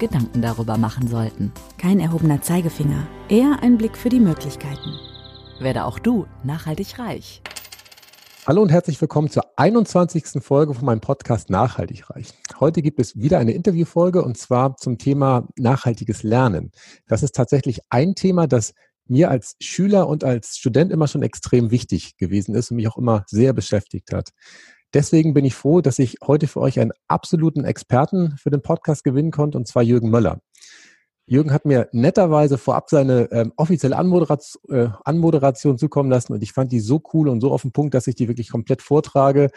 Gedanken darüber machen sollten. Kein erhobener Zeigefinger, eher ein Blick für die Möglichkeiten. Werde auch du nachhaltig reich. Hallo und herzlich willkommen zur 21. Folge von meinem Podcast Nachhaltig reich. Heute gibt es wieder eine Interviewfolge und zwar zum Thema nachhaltiges Lernen. Das ist tatsächlich ein Thema, das mir als Schüler und als Student immer schon extrem wichtig gewesen ist und mich auch immer sehr beschäftigt hat. Deswegen bin ich froh, dass ich heute für euch einen absoluten Experten für den Podcast gewinnen konnte, und zwar Jürgen Möller. Jürgen hat mir netterweise vorab seine ähm, offizielle Anmoderation, äh, Anmoderation zukommen lassen und ich fand die so cool und so auf den Punkt, dass ich die wirklich komplett vortrage.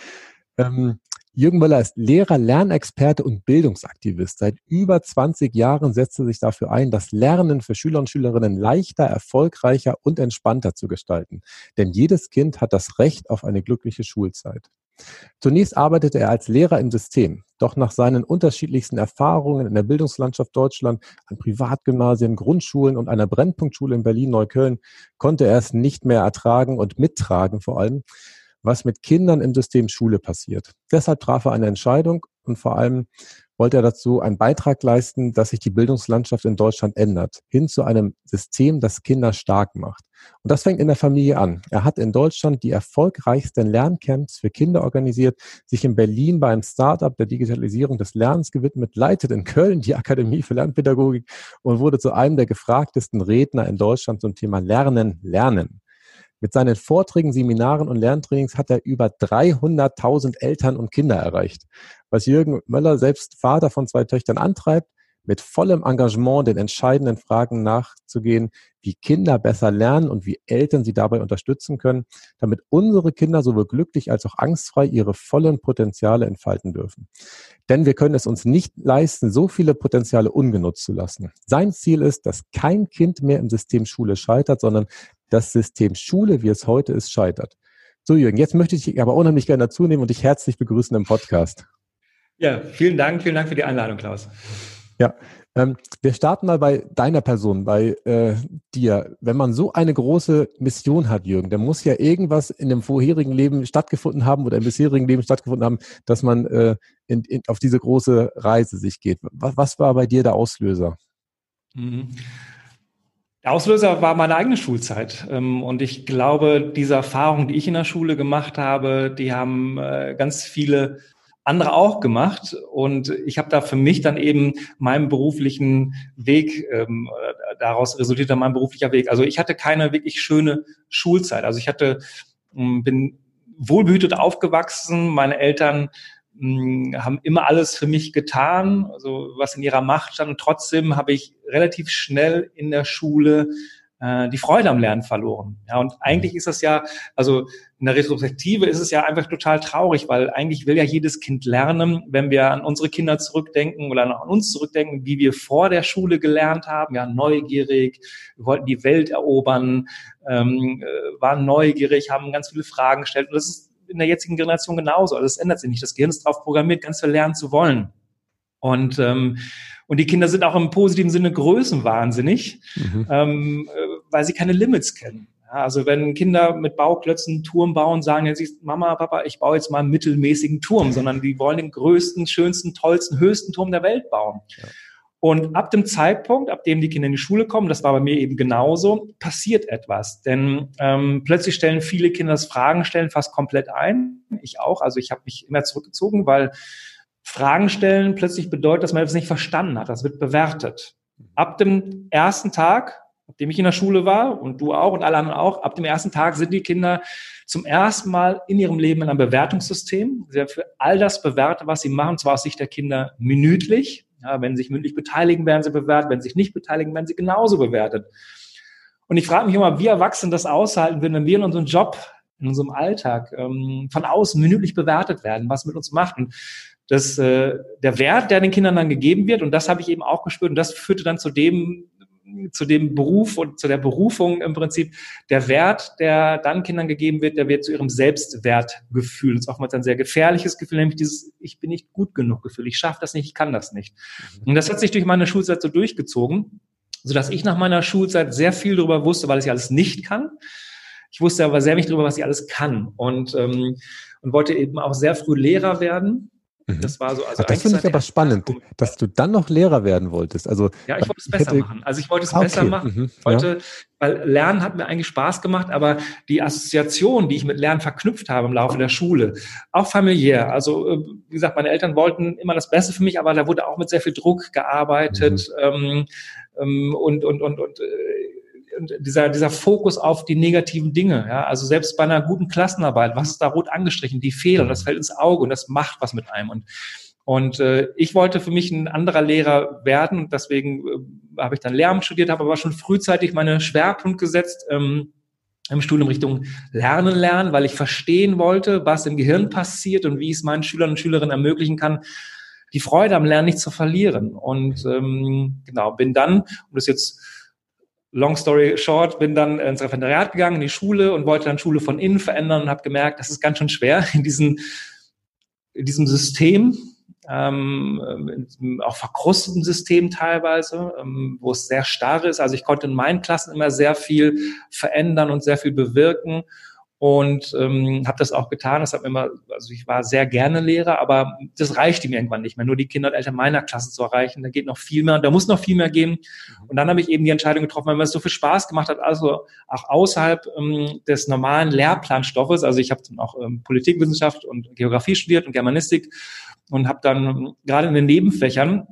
Ähm, Jürgen Möller ist Lehrer, Lernexperte und Bildungsaktivist. Seit über 20 Jahren setzt er sich dafür ein, das Lernen für Schüler und Schülerinnen leichter, erfolgreicher und entspannter zu gestalten. Denn jedes Kind hat das Recht auf eine glückliche Schulzeit. Zunächst arbeitete er als Lehrer im System, doch nach seinen unterschiedlichsten Erfahrungen in der Bildungslandschaft Deutschland, an Privatgymnasien, Grundschulen und einer Brennpunktschule in Berlin-Neukölln konnte er es nicht mehr ertragen und mittragen vor allem, was mit Kindern im System Schule passiert. Deshalb traf er eine Entscheidung und vor allem wollte er dazu einen Beitrag leisten, dass sich die Bildungslandschaft in Deutschland ändert, hin zu einem System, das Kinder stark macht. Und das fängt in der Familie an. Er hat in Deutschland die erfolgreichsten Lerncamps für Kinder organisiert, sich in Berlin bei einem Startup der Digitalisierung des Lernens gewidmet, leitet in Köln die Akademie für Lernpädagogik und wurde zu einem der gefragtesten Redner in Deutschland zum Thema Lernen, Lernen. Mit seinen Vorträgen, Seminaren und Lerntrainings hat er über 300.000 Eltern und Kinder erreicht. Was Jürgen Möller, selbst Vater von zwei Töchtern, antreibt, mit vollem Engagement den entscheidenden Fragen nachzugehen, wie Kinder besser lernen und wie Eltern sie dabei unterstützen können, damit unsere Kinder sowohl glücklich als auch angstfrei ihre vollen Potenziale entfalten dürfen. Denn wir können es uns nicht leisten, so viele Potenziale ungenutzt zu lassen. Sein Ziel ist, dass kein Kind mehr im System Schule scheitert, sondern das System Schule, wie es heute ist, scheitert. So, Jürgen, jetzt möchte ich dich aber unheimlich gerne dazu nehmen und dich herzlich begrüßen im Podcast. Ja, vielen Dank, vielen Dank für die Einladung, Klaus. Ja, ähm, wir starten mal bei deiner Person, bei äh, dir. Wenn man so eine große Mission hat, Jürgen, dann muss ja irgendwas in dem vorherigen Leben stattgefunden haben oder im bisherigen Leben stattgefunden haben, dass man äh, in, in, auf diese große Reise sich geht. Was, was war bei dir der Auslöser? Mhm. Der Auslöser war meine eigene Schulzeit. Ähm, und ich glaube, diese Erfahrung, die ich in der Schule gemacht habe, die haben äh, ganz viele andere auch gemacht. Und ich habe da für mich dann eben meinen beruflichen Weg, ähm, daraus resultiert dann mein beruflicher Weg. Also ich hatte keine wirklich schöne Schulzeit. Also ich hatte, ähm, bin wohlbehütet aufgewachsen. Meine Eltern haben immer alles für mich getan, also was in ihrer Macht stand. Und trotzdem habe ich relativ schnell in der Schule äh, die Freude am Lernen verloren. Ja, und eigentlich ist das ja, also in der Retrospektive ist es ja einfach total traurig, weil eigentlich will ja jedes Kind lernen, wenn wir an unsere Kinder zurückdenken oder an uns zurückdenken, wie wir vor der Schule gelernt haben, ja, neugierig, wir wollten die Welt erobern, ähm, äh, waren neugierig, haben ganz viele Fragen gestellt. Und das ist in der jetzigen Generation genauso. Also es ändert sich nicht. Das Gehirn ist darauf programmiert, ganz viel lernen zu wollen. Und, ähm, und die Kinder sind auch im positiven Sinne größenwahnsinnig, mhm. ähm, äh, weil sie keine Limits kennen. Ja, also wenn Kinder mit Bauklötzen Turm bauen, sagen ja sie, Mama, Papa, ich baue jetzt mal einen mittelmäßigen Turm, sondern die wollen den größten, schönsten, tollsten, höchsten Turm der Welt bauen. Ja. Und ab dem Zeitpunkt, ab dem die Kinder in die Schule kommen, das war bei mir eben genauso, passiert etwas. Denn ähm, plötzlich stellen viele Kinder das Fragen stellen fast komplett ein. Ich auch. Also ich habe mich immer zurückgezogen, weil Fragen stellen plötzlich bedeutet, dass man etwas nicht verstanden hat. Das wird bewertet. Ab dem ersten Tag, ab dem ich in der Schule war und du auch und alle anderen auch, ab dem ersten Tag sind die Kinder zum ersten Mal in ihrem Leben in einem Bewertungssystem. Sie werden für all das bewertet, was sie machen, zwar aus Sicht der Kinder minütlich, ja, wenn sie sich mündlich beteiligen, werden sie bewertet. Wenn sie sich nicht beteiligen, werden sie genauso bewertet. Und ich frage mich immer, wie Erwachsene das aushalten, wenn wir in unserem Job, in unserem Alltag ähm, von außen minütlich bewertet werden, was mit uns macht. Und das, äh, der Wert, der den Kindern dann gegeben wird, und das habe ich eben auch gespürt, und das führte dann zu dem, zu dem Beruf und zu der Berufung im Prinzip der Wert, der dann Kindern gegeben wird, der wird zu ihrem Selbstwertgefühl. Das ist oftmals ein sehr gefährliches Gefühl, nämlich dieses Ich bin nicht gut genug Gefühl. Ich schaffe das nicht, ich kann das nicht. Mhm. Und das hat sich durch meine Schulzeit so durchgezogen, sodass ich nach meiner Schulzeit sehr viel darüber wusste, weil ich alles nicht kann. Ich wusste aber sehr wenig darüber, was ich alles kann und, ähm, und wollte eben auch sehr früh Lehrer werden Mhm. Das war so, also Ach, das finde ich aber spannend, dass du dann noch Lehrer werden wolltest. Also ja, ich wollte es besser hätte... machen. Also ich wollte es ah, okay. besser machen. Mhm. Wollte, ja. weil Lernen hat mir eigentlich Spaß gemacht, aber die Assoziation, die ich mit Lernen verknüpft habe im Laufe der Schule, auch familiär. Also äh, wie gesagt, meine Eltern wollten immer das Beste für mich, aber da wurde auch mit sehr viel Druck gearbeitet mhm. ähm, ähm und und und und äh, dieser, dieser Fokus auf die negativen Dinge. Ja? Also selbst bei einer guten Klassenarbeit, was ist da rot angestrichen? Die Fehler, das fällt ins Auge und das macht was mit einem. Und, und äh, ich wollte für mich ein anderer Lehrer werden und deswegen äh, habe ich dann Lehramt studiert, habe aber schon frühzeitig meine Schwerpunkt gesetzt. Ähm, im Studium Richtung Lernen lernen, weil ich verstehen wollte, was im Gehirn passiert und wie ich es meinen Schülern und Schülerinnen ermöglichen kann, die Freude am Lernen nicht zu verlieren. Und ähm, genau, bin dann, um das jetzt long story short, bin dann ins Referendariat gegangen, in die Schule und wollte dann Schule von innen verändern und habe gemerkt, das ist ganz schön schwer in, diesen, in diesem System, ähm, auch verkrusteten System teilweise, ähm, wo es sehr starr ist. Also ich konnte in meinen Klassen immer sehr viel verändern und sehr viel bewirken und ähm, habe das auch getan. Das hat mir immer, also ich war sehr gerne Lehrer, aber das reichte mir irgendwann nicht mehr, nur die Kinder und Eltern meiner Klasse zu erreichen. Da geht noch viel mehr und da muss noch viel mehr gehen. Mhm. Und dann habe ich eben die Entscheidung getroffen, weil mir es so viel Spaß gemacht hat, also auch außerhalb ähm, des normalen Lehrplanstoffes. Also ich habe dann auch ähm, Politikwissenschaft und Geografie studiert und Germanistik und habe dann ähm, gerade in den Nebenfächern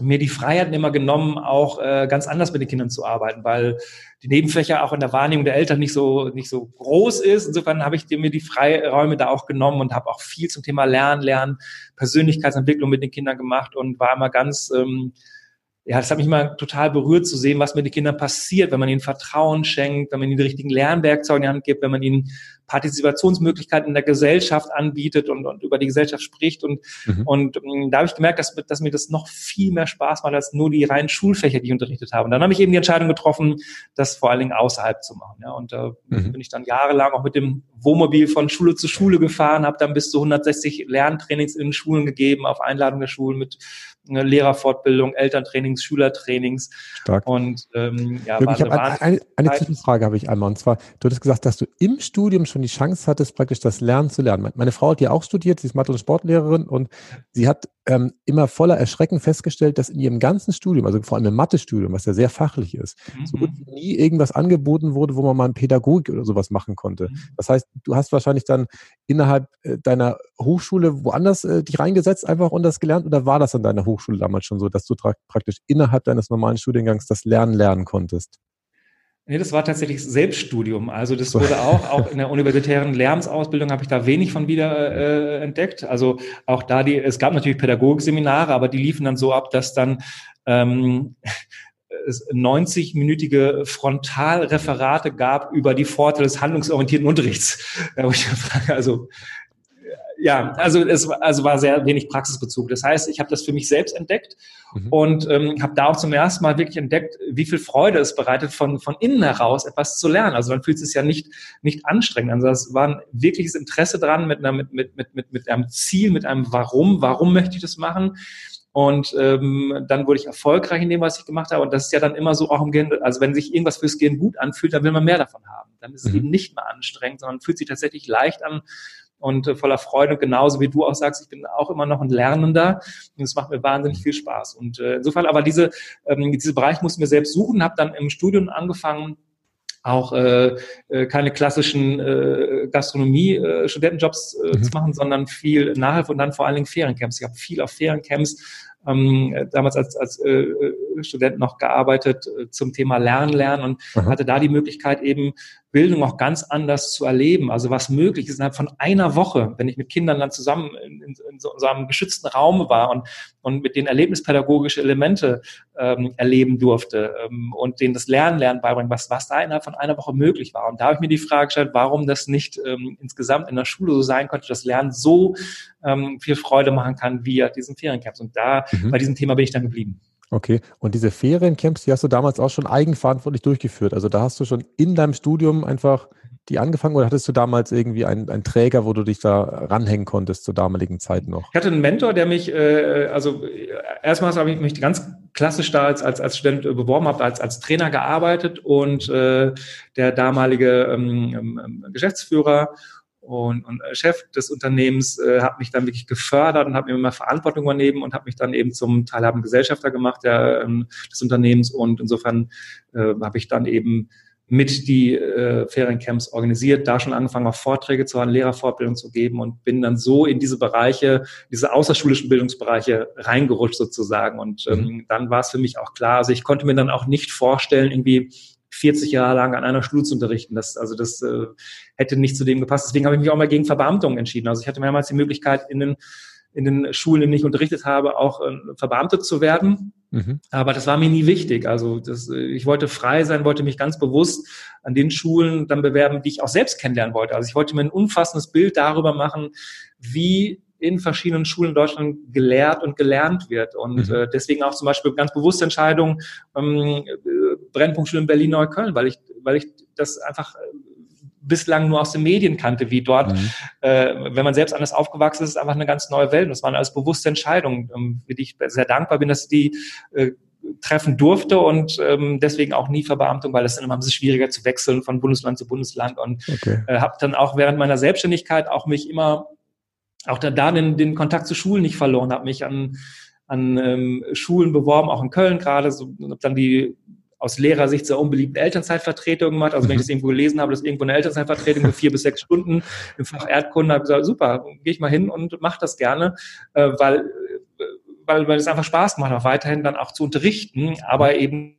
mir die Freiheiten immer genommen, auch äh, ganz anders mit den Kindern zu arbeiten, weil die Nebenfläche auch in der Wahrnehmung der Eltern nicht so nicht so groß ist. Insofern habe ich mir die Freiräume da auch genommen und habe auch viel zum Thema Lernen, Lernen, Persönlichkeitsentwicklung mit den Kindern gemacht und war immer ganz ähm, ja, das hat mich immer total berührt zu sehen, was mit den Kindern passiert, wenn man ihnen Vertrauen schenkt, wenn man ihnen die richtigen Lernwerkzeuge in die Hand gibt, wenn man ihnen Partizipationsmöglichkeiten in der Gesellschaft anbietet und, und über die Gesellschaft spricht. Und, mhm. und um, da habe ich gemerkt, dass, dass mir das noch viel mehr Spaß macht als nur die reinen Schulfächer, die ich unterrichtet habe. Und dann habe ich eben die Entscheidung getroffen, das vor allen Dingen außerhalb zu machen. Ja, und da äh, mhm. bin ich dann jahrelang auch mit dem Wohnmobil von Schule zu Schule gefahren, habe dann bis zu 160 Lerntrainings in Schulen gegeben, auf Einladung der Schulen mit eine Lehrerfortbildung, Elterntrainings, Schülertrainings. Stark. Und ähm, ja, Jürgen, ich habe eine, eine, eine Zwischenfrage habe ich einmal. Und zwar, du hattest gesagt, dass du im Studium schon die Chance hattest, praktisch das Lernen zu lernen. Meine Frau hat ja auch studiert, sie ist Mathe- und Sportlehrerin und sie hat ähm, immer voller Erschrecken festgestellt, dass in ihrem ganzen Studium, also vor allem im Mathe-Studium, was ja sehr fachlich ist, mhm. so gut wie nie irgendwas angeboten wurde, wo man mal Pädagogik oder sowas machen konnte. Mhm. Das heißt, du hast wahrscheinlich dann innerhalb äh, deiner Hochschule woanders äh, dich reingesetzt einfach und das gelernt oder war das an deiner Hochschule damals schon so, dass du praktisch innerhalb deines normalen Studiengangs das Lernen lernen konntest? Nee, das war tatsächlich Selbststudium. Also das wurde auch, auch in der universitären Lehramtsausbildung habe ich da wenig von wieder äh, entdeckt. Also auch da die, es gab natürlich Pädagogikseminare, aber die liefen dann so ab, dass dann ähm, es 90-minütige Frontalreferate gab über die Vorteile des handlungsorientierten Unterrichts. Wo ich frage, also ja, also es also war sehr wenig Praxisbezug. Das heißt, ich habe das für mich selbst entdeckt mhm. und ähm, habe da auch zum ersten Mal wirklich entdeckt, wie viel Freude es bereitet, von, von innen heraus etwas zu lernen. Also man fühlt es ja nicht, nicht anstrengend. Also es war ein wirkliches Interesse dran mit, einer, mit, mit, mit, mit, mit einem Ziel, mit einem Warum, warum möchte ich das machen? Und ähm, dann wurde ich erfolgreich in dem, was ich gemacht habe. Und das ist ja dann immer so auch im Gehirn, also wenn sich irgendwas fürs Gehirn gut anfühlt, dann will man mehr davon haben. Dann ist es mhm. eben nicht mehr anstrengend, sondern fühlt sich tatsächlich leicht an und äh, voller Freude. Und genauso wie du auch sagst, ich bin auch immer noch ein Lernender und es macht mir wahnsinnig viel Spaß. Und äh, insofern aber diese, ähm, diese Bereich mussten wir selbst suchen, habe dann im Studium angefangen, auch äh, äh, keine klassischen äh, Gastronomie-Studentenjobs äh, mhm. zu machen, sondern viel Nachhilfe und dann vor allen Dingen Feriencamps. Ich habe viel auf Feriencamps ähm, damals als, als äh, Student noch gearbeitet äh, zum Thema Lernen, Lernen und Aha. hatte da die Möglichkeit eben Bildung auch ganz anders zu erleben. Also was möglich ist innerhalb von einer Woche, wenn ich mit Kindern dann zusammen in, in, in so, einem geschützten Raum war und, und mit den erlebnispädagogische Elemente ähm, erleben durfte ähm, und denen das Lernen, Lernen beibringen, was, was da innerhalb von einer Woche möglich war. Und da habe ich mir die Frage gestellt, warum das nicht ähm, insgesamt in der Schule so sein konnte, dass Lernen so ähm, viel Freude machen kann wie at diesen Feriencamps. Und da, mhm. bei diesem Thema bin ich dann geblieben. Okay, und diese Feriencamps, die hast du damals auch schon eigenverantwortlich durchgeführt. Also da hast du schon in deinem Studium einfach die angefangen oder hattest du damals irgendwie einen, einen Träger, wo du dich da ranhängen konntest zur damaligen Zeit noch? Ich hatte einen Mentor, der mich, äh, also erstmals habe ich mich ganz klassisch da als, als, als Student beworben, habe als, als Trainer gearbeitet und äh, der damalige ähm, ähm, Geschäftsführer und, und Chef des Unternehmens äh, hat mich dann wirklich gefördert und hat mir immer Verantwortung übernehmen und hat mich dann eben zum teilhabenden Gesellschafter gemacht der, ähm, des Unternehmens und insofern äh, habe ich dann eben mit die äh, Feriencamps organisiert, da schon angefangen, auch Vorträge zu haben, Lehrerfortbildung zu geben und bin dann so in diese Bereiche, diese außerschulischen Bildungsbereiche reingerutscht sozusagen. Und ähm, mhm. dann war es für mich auch klar, also ich konnte mir dann auch nicht vorstellen, irgendwie 40 Jahre lang an einer Schule zu unterrichten. Das, also das äh, hätte nicht zu dem gepasst. Deswegen habe ich mich auch mal gegen Verbeamtung entschieden. Also ich hatte mehrmals die Möglichkeit, in den, in den Schulen, in denen ich unterrichtet habe, auch äh, verbeamtet zu werden. Mhm. Aber das war mir nie wichtig. Also das, äh, ich wollte frei sein, wollte mich ganz bewusst an den Schulen dann bewerben, die ich auch selbst kennenlernen wollte. Also ich wollte mir ein umfassendes Bild darüber machen, wie in verschiedenen Schulen in Deutschland gelehrt und gelernt wird. Und mhm. äh, deswegen auch zum Beispiel ganz bewusste Entscheidung, ähm, äh, Brennpunktschule in Berlin-Neukölln, weil ich, weil ich das einfach äh, bislang nur aus den Medien kannte, wie dort, mhm. äh, wenn man selbst anders aufgewachsen ist, ist einfach eine ganz neue Welt. Und das waren alles bewusste Entscheidungen, ähm, für die ich sehr dankbar bin, dass die äh, treffen durfte und ähm, deswegen auch nie Verbeamtung, weil es dann immer ein bisschen schwieriger zu wechseln von Bundesland zu Bundesland und okay. äh, habe dann auch während meiner Selbstständigkeit auch mich immer auch da, da den, den Kontakt zu Schulen nicht verloren, habe mich an, an ähm, Schulen beworben, auch in Köln gerade, so, habe dann die aus Lehrersicht sehr unbeliebte Elternzeitvertretungen gemacht. Also wenn ich mhm. das irgendwo gelesen habe, dass irgendwo eine Elternzeitvertretung für vier bis sechs Stunden im Fach Erdkunde, habe ich gesagt, super, gehe ich mal hin und mache das gerne, äh, weil, weil, weil es einfach Spaß macht, auch weiterhin dann auch zu unterrichten, aber eben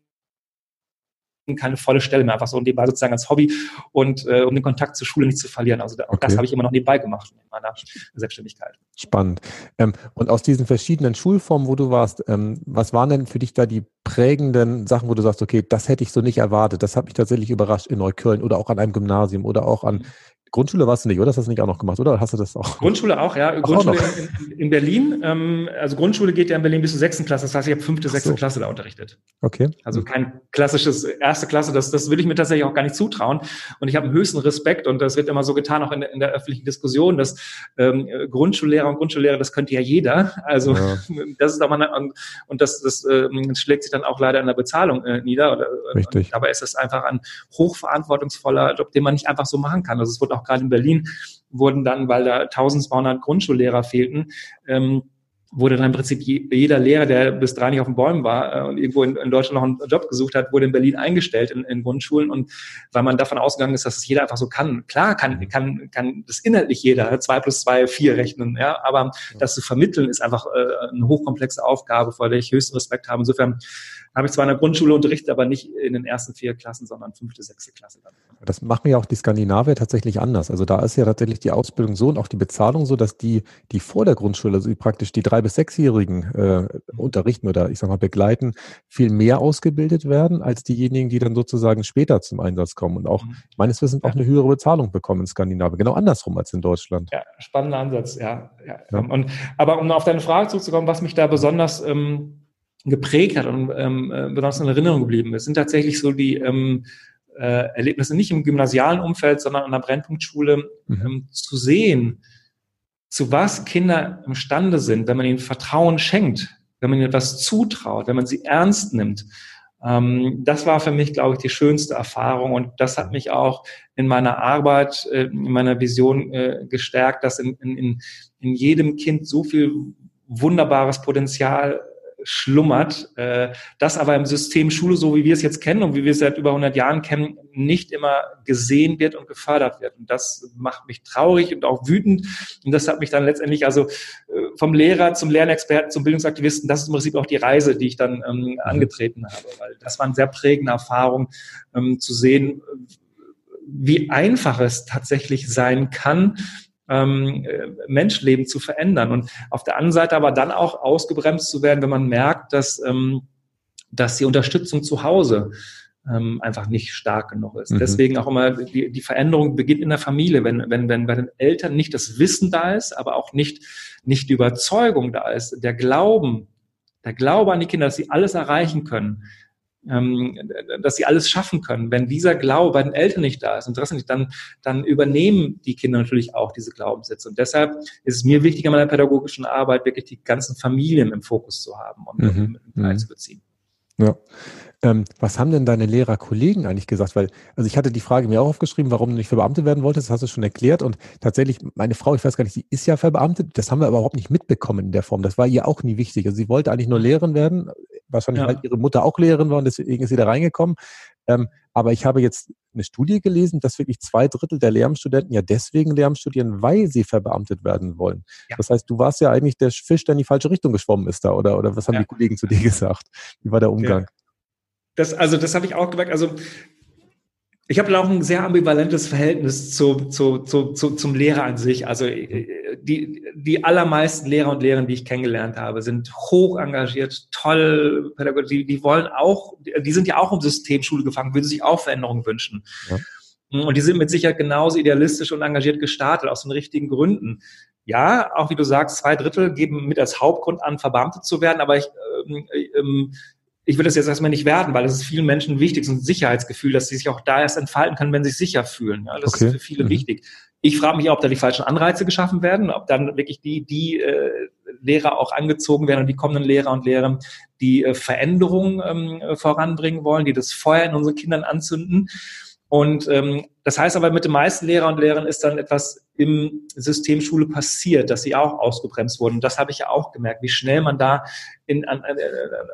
keine volle Stelle mehr, einfach so nebenbei sozusagen als Hobby und äh, um den Kontakt zur Schule nicht zu verlieren. Also auch okay. das habe ich immer noch nebenbei gemacht in meiner Selbstständigkeit. Spannend. Ähm, und aus diesen verschiedenen Schulformen, wo du warst, ähm, was waren denn für dich da die prägenden Sachen, wo du sagst, okay, das hätte ich so nicht erwartet, das hat mich tatsächlich überrascht in Neukölln oder auch an einem Gymnasium oder auch an Grundschule warst du nicht, oder? Hast du das nicht auch noch gemacht, oder? Hast du das auch? Grundschule auch, ja. Ach, Grundschule auch in, in, Berlin. Ähm, also Grundschule geht ja in Berlin bis zur sechsten Klasse. Das heißt, ich habe fünfte, sechste so. Klasse da unterrichtet. Okay. Also kein klassisches erste Klasse. Das, das will ich mir tatsächlich auch gar nicht zutrauen. Und ich habe einen höchsten Respekt und das wird immer so getan, auch in, in der öffentlichen Diskussion, dass ähm, Grundschullehrer und Grundschullehrer, das könnte ja jeder. Also ja. das ist doch mal eine, und das, das äh, schlägt sich dann auch leider in der Bezahlung äh, nieder. Oder, Richtig. dabei ist es einfach ein hochverantwortungsvoller Job, den man nicht einfach so machen kann. Also es wird auch gerade in Berlin wurden dann, weil da 1200 Grundschullehrer fehlten, ähm, wurde dann im Prinzip jeder Lehrer, der bis drei nicht auf den Bäumen war äh, und irgendwo in, in, Deutschland noch einen Job gesucht hat, wurde in Berlin eingestellt in, in, Grundschulen. Und weil man davon ausgegangen ist, dass es jeder einfach so kann. Klar kann, kann, kann das inhaltlich jeder, zwei plus zwei, vier rechnen, ja, aber das zu vermitteln ist einfach äh, eine hochkomplexe Aufgabe, vor der ich höchsten Respekt habe. Insofern habe ich zwar in der Grundschule unterrichtet, aber nicht in den ersten vier Klassen, sondern fünfte, sechste Klasse. Dann. Das machen ja auch die Skandinavier tatsächlich anders. Also da ist ja tatsächlich die Ausbildung so und auch die Bezahlung so, dass die, die vor der Grundschule, also die praktisch die drei bis sechsjährigen äh, unterrichten oder ich sag mal begleiten, viel mehr ausgebildet werden als diejenigen, die dann sozusagen später zum Einsatz kommen und auch mhm. meines Wissens auch eine höhere Bezahlung bekommen in Skandinavien. Genau andersrum als in Deutschland. Ja, spannender Ansatz, ja. ja. ja. Und, aber um auf deine Frage zurückzukommen, was mich da besonders ähm, geprägt hat und ähm, äh, besonders in Erinnerung geblieben ist, sind tatsächlich so die ähm, äh, Erlebnisse nicht im gymnasialen Umfeld, sondern an der Brennpunktschule mhm. ähm, zu sehen, zu was Kinder imstande sind, wenn man ihnen Vertrauen schenkt, wenn man ihnen etwas zutraut, wenn man sie ernst nimmt. Ähm, das war für mich, glaube ich, die schönste Erfahrung und das hat mich auch in meiner Arbeit, äh, in meiner Vision äh, gestärkt, dass in, in, in jedem Kind so viel wunderbares Potenzial schlummert, äh, das aber im System Schule, so wie wir es jetzt kennen und wie wir es seit über 100 Jahren kennen, nicht immer gesehen wird und gefördert wird. Und das macht mich traurig und auch wütend. Und das hat mich dann letztendlich also äh, vom Lehrer zum Lernexperten, zum Bildungsaktivisten, das ist im Prinzip auch die Reise, die ich dann ähm, mhm. angetreten habe, weil das war eine sehr prägende Erfahrung, ähm, zu sehen, wie einfach es tatsächlich sein kann, ähm, Menschenleben zu verändern. Und auf der anderen Seite aber dann auch ausgebremst zu werden, wenn man merkt, dass, ähm, dass die Unterstützung zu Hause ähm, einfach nicht stark genug ist. Mhm. Deswegen auch immer die, die Veränderung beginnt in der Familie, wenn, wenn, wenn bei den Eltern nicht das Wissen da ist, aber auch nicht, nicht die Überzeugung da ist, der Glauben, der Glaube an die Kinder, dass sie alles erreichen können, dass sie alles schaffen können. Wenn dieser Glaube bei den Eltern nicht da ist, Interesse nicht, dann, dann übernehmen die Kinder natürlich auch diese Glaubenssätze. Und deshalb ist es mir wichtig, in meiner pädagogischen Arbeit wirklich die ganzen Familien im Fokus zu haben und mhm. mit einzubeziehen. Ja. Ähm, was haben denn deine Lehrerkollegen eigentlich gesagt? Weil, also ich hatte die Frage mir auch aufgeschrieben, warum du nicht Verbeamtet werden wolltest, das hast du schon erklärt. Und tatsächlich, meine Frau, ich weiß gar nicht, sie ist ja verbeamtet, das haben wir aber überhaupt nicht mitbekommen in der Form. Das war ihr auch nie wichtig. Also sie wollte eigentlich nur Lehrerin werden, wahrscheinlich, ja. weil ihre Mutter auch Lehrerin war und deswegen ist sie da reingekommen. Ähm, aber ich habe jetzt eine Studie gelesen, dass wirklich zwei Drittel der Lehramtsstudenten ja deswegen Lehramt studieren, weil sie verbeamtet werden wollen. Ja. Das heißt, du warst ja eigentlich der Fisch, der in die falsche Richtung geschwommen ist da, oder, oder was haben ja. die Kollegen zu dir gesagt? Wie war der Umgang? Das, also das habe ich auch gemerkt. Also ich habe auch ein sehr ambivalentes Verhältnis zu, zu, zu, zu, zum Lehrer an sich. Also die, die allermeisten Lehrer und Lehrerinnen, die ich kennengelernt habe, sind hoch engagiert, toll, die, die wollen auch, die sind ja auch im System Schule gefangen, würden sich auch Veränderungen wünschen. Ja. Und die sind mit Sicherheit genauso idealistisch und engagiert gestartet, aus den richtigen Gründen. Ja, auch wie du sagst, zwei Drittel geben mit als Hauptgrund an, verbeamtet zu werden, aber ich, ähm, ähm, ich will das jetzt erstmal nicht werden, weil es ist vielen Menschen wichtig, so ein Sicherheitsgefühl, dass sie sich auch da erst entfalten können, wenn sie sich sicher fühlen. Ja, das okay. ist für viele mhm. wichtig. Ich frage mich, ob da die falschen Anreize geschaffen werden, ob dann wirklich die, die äh, Lehrer auch angezogen werden und die kommenden Lehrer und Lehrerinnen, die äh, Veränderungen ähm, voranbringen wollen, die das Feuer in unseren Kindern anzünden. Und ähm, das heißt aber, mit den meisten Lehrer und Lehrern ist dann etwas im System Schule passiert, dass sie auch ausgebremst wurden. Das habe ich ja auch gemerkt, wie schnell man da in an, an,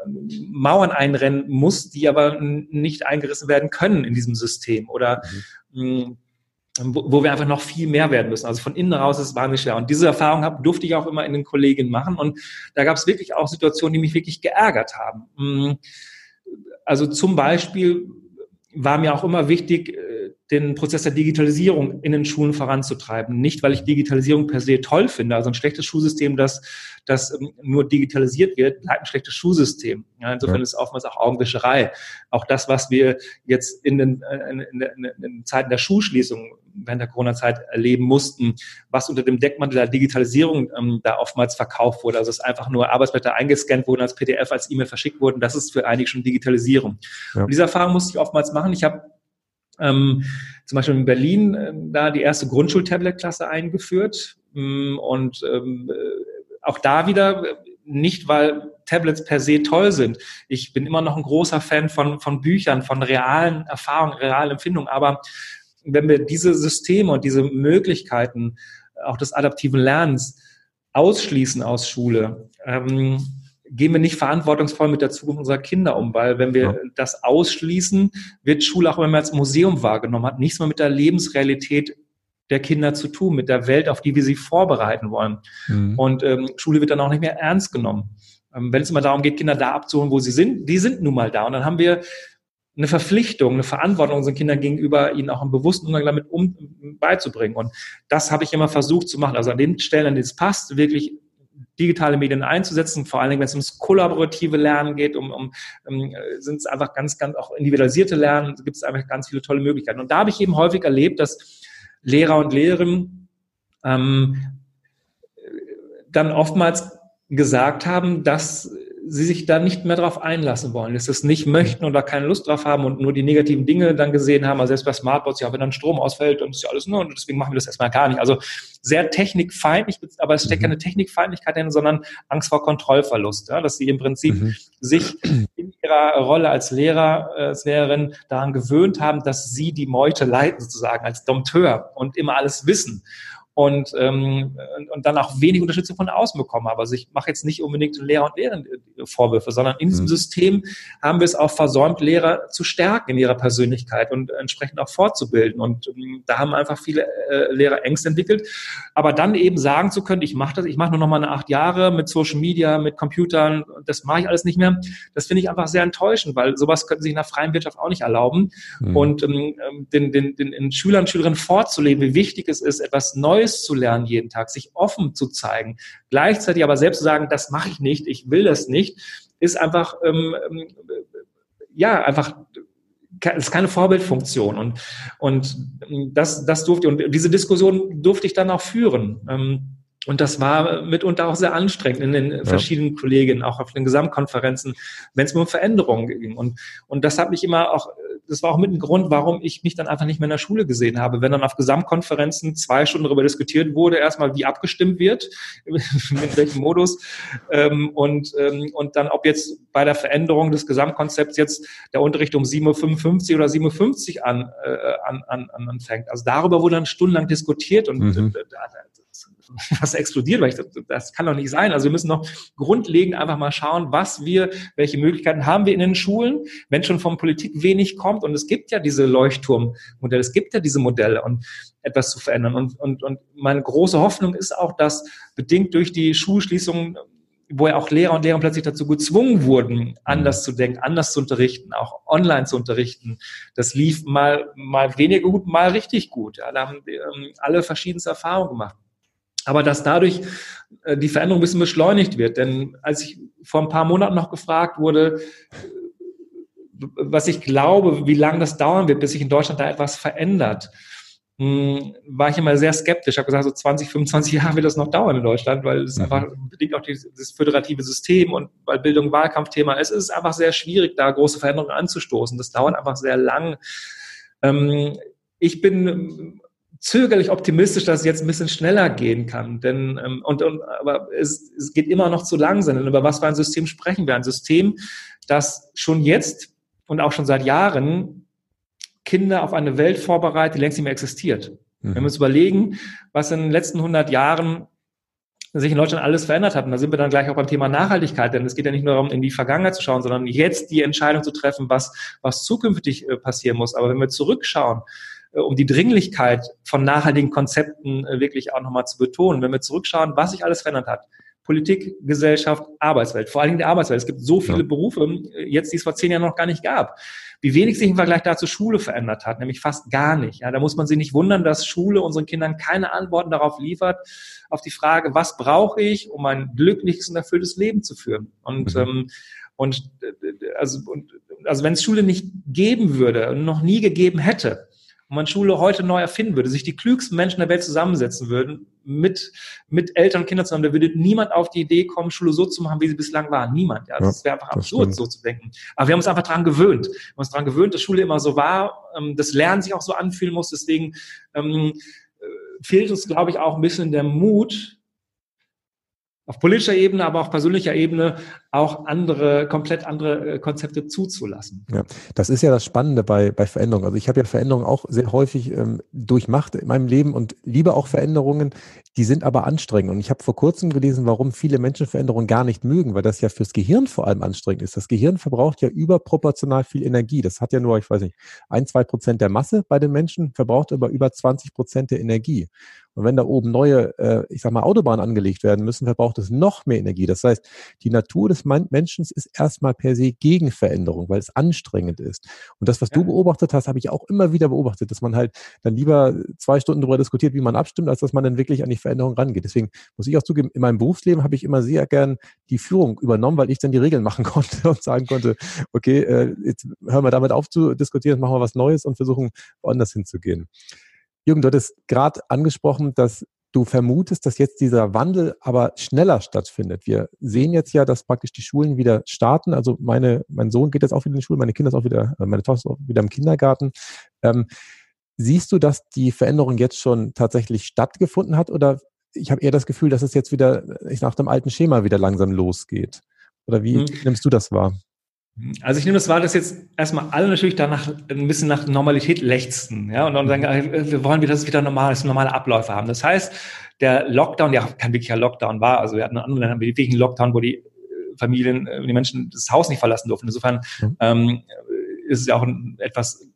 an Mauern einrennen muss, die aber nicht eingerissen werden können in diesem System oder mhm. mh, wo, wo wir einfach noch viel mehr werden müssen. Also von innen raus ist es wahnsinnig schwer. Und diese Erfahrung hab, durfte ich auch immer in den Kolleginnen machen. Und da gab es wirklich auch Situationen, die mich wirklich geärgert haben. Also zum Beispiel war mir auch immer wichtig, äh, den Prozess der Digitalisierung in den Schulen voranzutreiben. Nicht, weil ich Digitalisierung per se toll finde. Also ein schlechtes Schulsystem, das, das ähm, nur digitalisiert wird, bleibt ein schlechtes Schulsystem. Ja, insofern ja. ist es oftmals auch Augenwischerei. Auch das, was wir jetzt in den, äh, in, in, in, in Zeiten der Schulschließung während der Corona-Zeit erleben mussten, was unter dem Deckmantel der Digitalisierung ähm, da oftmals verkauft wurde. Also es einfach nur Arbeitsblätter eingescannt wurden, als PDF, als E-Mail verschickt wurden. Das ist für einige schon Digitalisierung. Ja. Und diese Erfahrung musste ich oftmals machen. Ich habe ähm, zum Beispiel in Berlin äh, da die erste Grundschultablet-Klasse eingeführt. Ähm, und ähm, äh, auch da wieder nicht, weil Tablets per se toll sind. Ich bin immer noch ein großer Fan von, von Büchern, von realen Erfahrungen, realen Empfindungen. Aber wenn wir diese Systeme und diese Möglichkeiten auch des adaptiven Lernens ausschließen aus Schule, ähm, gehen wir nicht verantwortungsvoll mit der Zukunft unserer Kinder um, weil wenn wir ja. das ausschließen, wird Schule auch, wenn man als Museum wahrgenommen hat, nichts mehr mit der Lebensrealität der Kinder zu tun, mit der Welt, auf die wir sie vorbereiten wollen. Mhm. Und ähm, Schule wird dann auch nicht mehr ernst genommen. Ähm, wenn es immer darum geht, Kinder da abzuholen, wo sie sind, die sind nun mal da. Und dann haben wir eine Verpflichtung, eine Verantwortung unseren Kindern gegenüber, ihnen auch einen bewussten Umgang damit um, beizubringen. Und das habe ich immer versucht zu machen. Also an den Stellen, an denen es passt, wirklich digitale Medien einzusetzen, vor allen Dingen, wenn es ums kollaborative Lernen geht, um, um, um sind es einfach ganz, ganz auch individualisierte Lernen, gibt es einfach ganz viele tolle Möglichkeiten. Und da habe ich eben häufig erlebt, dass Lehrer und Lehrerinnen ähm, dann oftmals gesagt haben, dass sie sich da nicht mehr drauf einlassen wollen, dass sie es nicht möchten oder keine Lust drauf haben und nur die negativen Dinge dann gesehen haben, also selbst bei Smartboards, ja, wenn dann Strom ausfällt, dann ist ja alles nur und deswegen machen wir das erstmal gar nicht. Also sehr technikfeindlich, aber es steckt mhm. keine Technikfeindlichkeit hin, sondern Angst vor Kontrollverlust, ja, dass sie im Prinzip mhm. sich in ihrer Rolle als Lehrer, äh, als Lehrerin daran gewöhnt haben, dass sie die Meute leiten sozusagen als Dompteur und immer alles wissen und, ähm, und dann auch wenig Unterstützung von außen bekommen habe. Also ich mache jetzt nicht unbedingt Lehrer und Lehrern äh, Vorwürfe, sondern in diesem mhm. System haben wir es auch versäumt, Lehrer zu stärken in ihrer Persönlichkeit und entsprechend auch fortzubilden. Und ähm, da haben einfach viele äh, Lehrer Ängste entwickelt. Aber dann eben sagen zu können, ich mache das, ich mache nur noch mal eine acht Jahre mit Social Media, mit Computern, das mache ich alles nicht mehr. Das finde ich einfach sehr enttäuschend, weil sowas könnten sich in der freien Wirtschaft auch nicht erlauben. Mhm. Und ähm, ähm den, den, den, den Schülern und Schülerinnen vorzuleben, wie wichtig es ist, etwas Neues Neues zu lernen jeden Tag, sich offen zu zeigen. Gleichzeitig aber selbst zu sagen, das mache ich nicht, ich will das nicht, ist einfach, ähm, ähm ja, einfach ist keine Vorbildfunktion und und das das durfte und diese Diskussion durfte ich dann auch führen. Ähm, Und das war mitunter auch sehr anstrengend in den ja. verschiedenen Kollegien, auch auf den Gesamtkonferenzen, wenn es um Veränderungen ging. Und, und das hat mich immer auch, das war auch mit ein Grund, warum ich mich dann einfach nicht mehr in der Schule gesehen habe. Wenn dann auf Gesamtkonferenzen zwei Stunden darüber diskutiert wurde, erstmal wie abgestimmt wird, mit welchem Modus, ähm, und, ähm, und dann ob jetzt bei der Veränderung des Gesamtkonzepts jetzt der Unterricht um 7.55 Uhr oder 7.50 Uhr an, äh, an, an, anfängt. Also darüber wurde dann stundenlang diskutiert und mhm. Was explodiert, weil ich, das, das kann doch nicht sein. Also wir müssen noch grundlegend einfach mal schauen, was wir, welche Möglichkeiten haben wir in den Schulen, wenn schon von Politik wenig kommt. Und es gibt ja diese Leuchtturmmodelle, es gibt ja diese Modelle und etwas zu verändern. Und, und, und meine große Hoffnung ist auch, dass bedingt durch die Schulschließungen wo ja auch Lehrer und Lehrer plötzlich dazu gezwungen wurden, anders zu denken, anders zu unterrichten, auch online zu unterrichten. Das lief mal, mal weniger gut, mal richtig gut. Ja, da haben ähm, alle verschiedenste Erfahrungen gemacht aber dass dadurch äh, die Veränderung ein bisschen beschleunigt wird. Denn als ich vor ein paar Monaten noch gefragt wurde, was ich glaube, wie lange das dauern wird, bis sich in Deutschland da etwas verändert, hm, war ich immer sehr skeptisch. Ich habe gesagt, so 20, 25 Jahre wird das noch dauern in Deutschland, weil es mhm. einfach bedingt auch dieses föderative System und weil Bildung Wahlkampfthema ist, ist es einfach sehr schwierig, da große Veränderungen anzustoßen. Das dauert einfach sehr lang. Ähm, ich bin zögerlich optimistisch, dass es jetzt ein bisschen schneller gehen kann. Denn, ähm, und, und, aber es, es geht immer noch zu langsam. Denn über was für ein System sprechen wir? Ein System, das schon jetzt und auch schon seit Jahren Kinder auf eine Welt vorbereitet, die längst nicht mehr existiert. Mhm. Wenn wir uns überlegen, was in den letzten 100 Jahren sich in Deutschland alles verändert hat. Und da sind wir dann gleich auch beim Thema Nachhaltigkeit, denn es geht ja nicht nur darum, in die Vergangenheit zu schauen, sondern jetzt die Entscheidung zu treffen, was, was zukünftig äh, passieren muss. Aber wenn wir zurückschauen, um die Dringlichkeit von nachhaltigen Konzepten äh, wirklich auch nochmal zu betonen. Wenn wir zurückschauen, was sich alles verändert hat. Politik, Gesellschaft, Arbeitswelt, vor allen Dingen die Arbeitswelt. Es gibt so viele ja. Berufe, äh, jetzt die es vor zehn Jahren noch gar nicht gab. Wie wenig sich im Vergleich dazu Schule verändert hat, nämlich fast gar nicht. Ja, da muss man sich nicht wundern, dass Schule unseren Kindern keine Antworten darauf liefert, auf die Frage, was brauche ich, um ein glückliches und erfülltes Leben zu führen. Und, mhm. ähm, und also, und, also wenn es Schule nicht geben würde und noch nie gegeben hätte, und man Schule heute neu erfinden würde, sich die klügsten Menschen der Welt zusammensetzen würden, mit, mit Eltern und Kindern zusammen, da würde niemand auf die Idee kommen, Schule so zu machen, wie sie bislang war. Niemand. Ja, das ja, wäre einfach absurd, stimmt. so zu denken. Aber wir haben uns einfach daran gewöhnt. Wir haben uns daran gewöhnt, dass Schule immer so war, ähm, das Lernen sich auch so anfühlen muss. Deswegen ähm, äh, fehlt uns, glaube ich, auch ein bisschen der Mut, auf politischer Ebene, aber auf persönlicher Ebene auch andere, komplett andere äh, Konzepte zuzulassen. Ja, das ist ja das Spannende bei, bei Veränderungen. Also ich habe ja Veränderungen auch sehr häufig ähm, durchmacht in meinem Leben und liebe auch Veränderungen, die sind aber anstrengend. Und ich habe vor kurzem gelesen, warum viele Menschen Veränderungen gar nicht mögen, weil das ja fürs Gehirn vor allem anstrengend ist. Das Gehirn verbraucht ja überproportional viel Energie. Das hat ja nur, ich weiß nicht, ein, zwei Prozent der Masse bei den Menschen, verbraucht aber über 20 Prozent der Energie. Und wenn da oben neue, äh, ich sag mal, Autobahnen angelegt werden müssen, verbraucht es noch mehr Energie. Das heißt, die Natur des Menschen ist erstmal per se gegen Veränderung, weil es anstrengend ist. Und das, was ja. du beobachtet hast, habe ich auch immer wieder beobachtet, dass man halt dann lieber zwei Stunden darüber diskutiert, wie man abstimmt, als dass man dann wirklich an die Veränderung rangeht. Deswegen muss ich auch zugeben, in meinem Berufsleben habe ich immer sehr gern die Führung übernommen, weil ich dann die Regeln machen konnte und sagen konnte, okay, äh, jetzt hören wir damit auf zu diskutieren, machen wir was Neues und versuchen woanders hinzugehen. Jürgen, du hattest gerade angesprochen, dass du vermutest, dass jetzt dieser Wandel aber schneller stattfindet. Wir sehen jetzt ja, dass praktisch die Schulen wieder starten. Also meine, mein Sohn geht jetzt auch wieder in die Schule, meine Kinder ist auch wieder, äh, meine Tochter ist auch wieder im Kindergarten. Ähm, siehst du, dass die Veränderung jetzt schon tatsächlich stattgefunden hat oder ich habe eher das Gefühl, dass es jetzt wieder ich nach dem alten Schema wieder langsam losgeht? Oder wie hm. nimmst du das wahr? Also ich nehme das wahr, dass jetzt erstmal alle natürlich danach ein bisschen nach Normalität lechzen, ja, und dann sagen, äh, wir wollen wieder, dass es wieder normal ist, normale Abläufe haben. Das heißt, der Lockdown, ja kein wirklicher Lockdown war, also wir hatten in anderen Ländern wirklich einen Lockdown, wo die äh, Familien, äh, die Menschen das Haus nicht verlassen durften. Insofern mhm. ähm, ist es ja auch ein etwas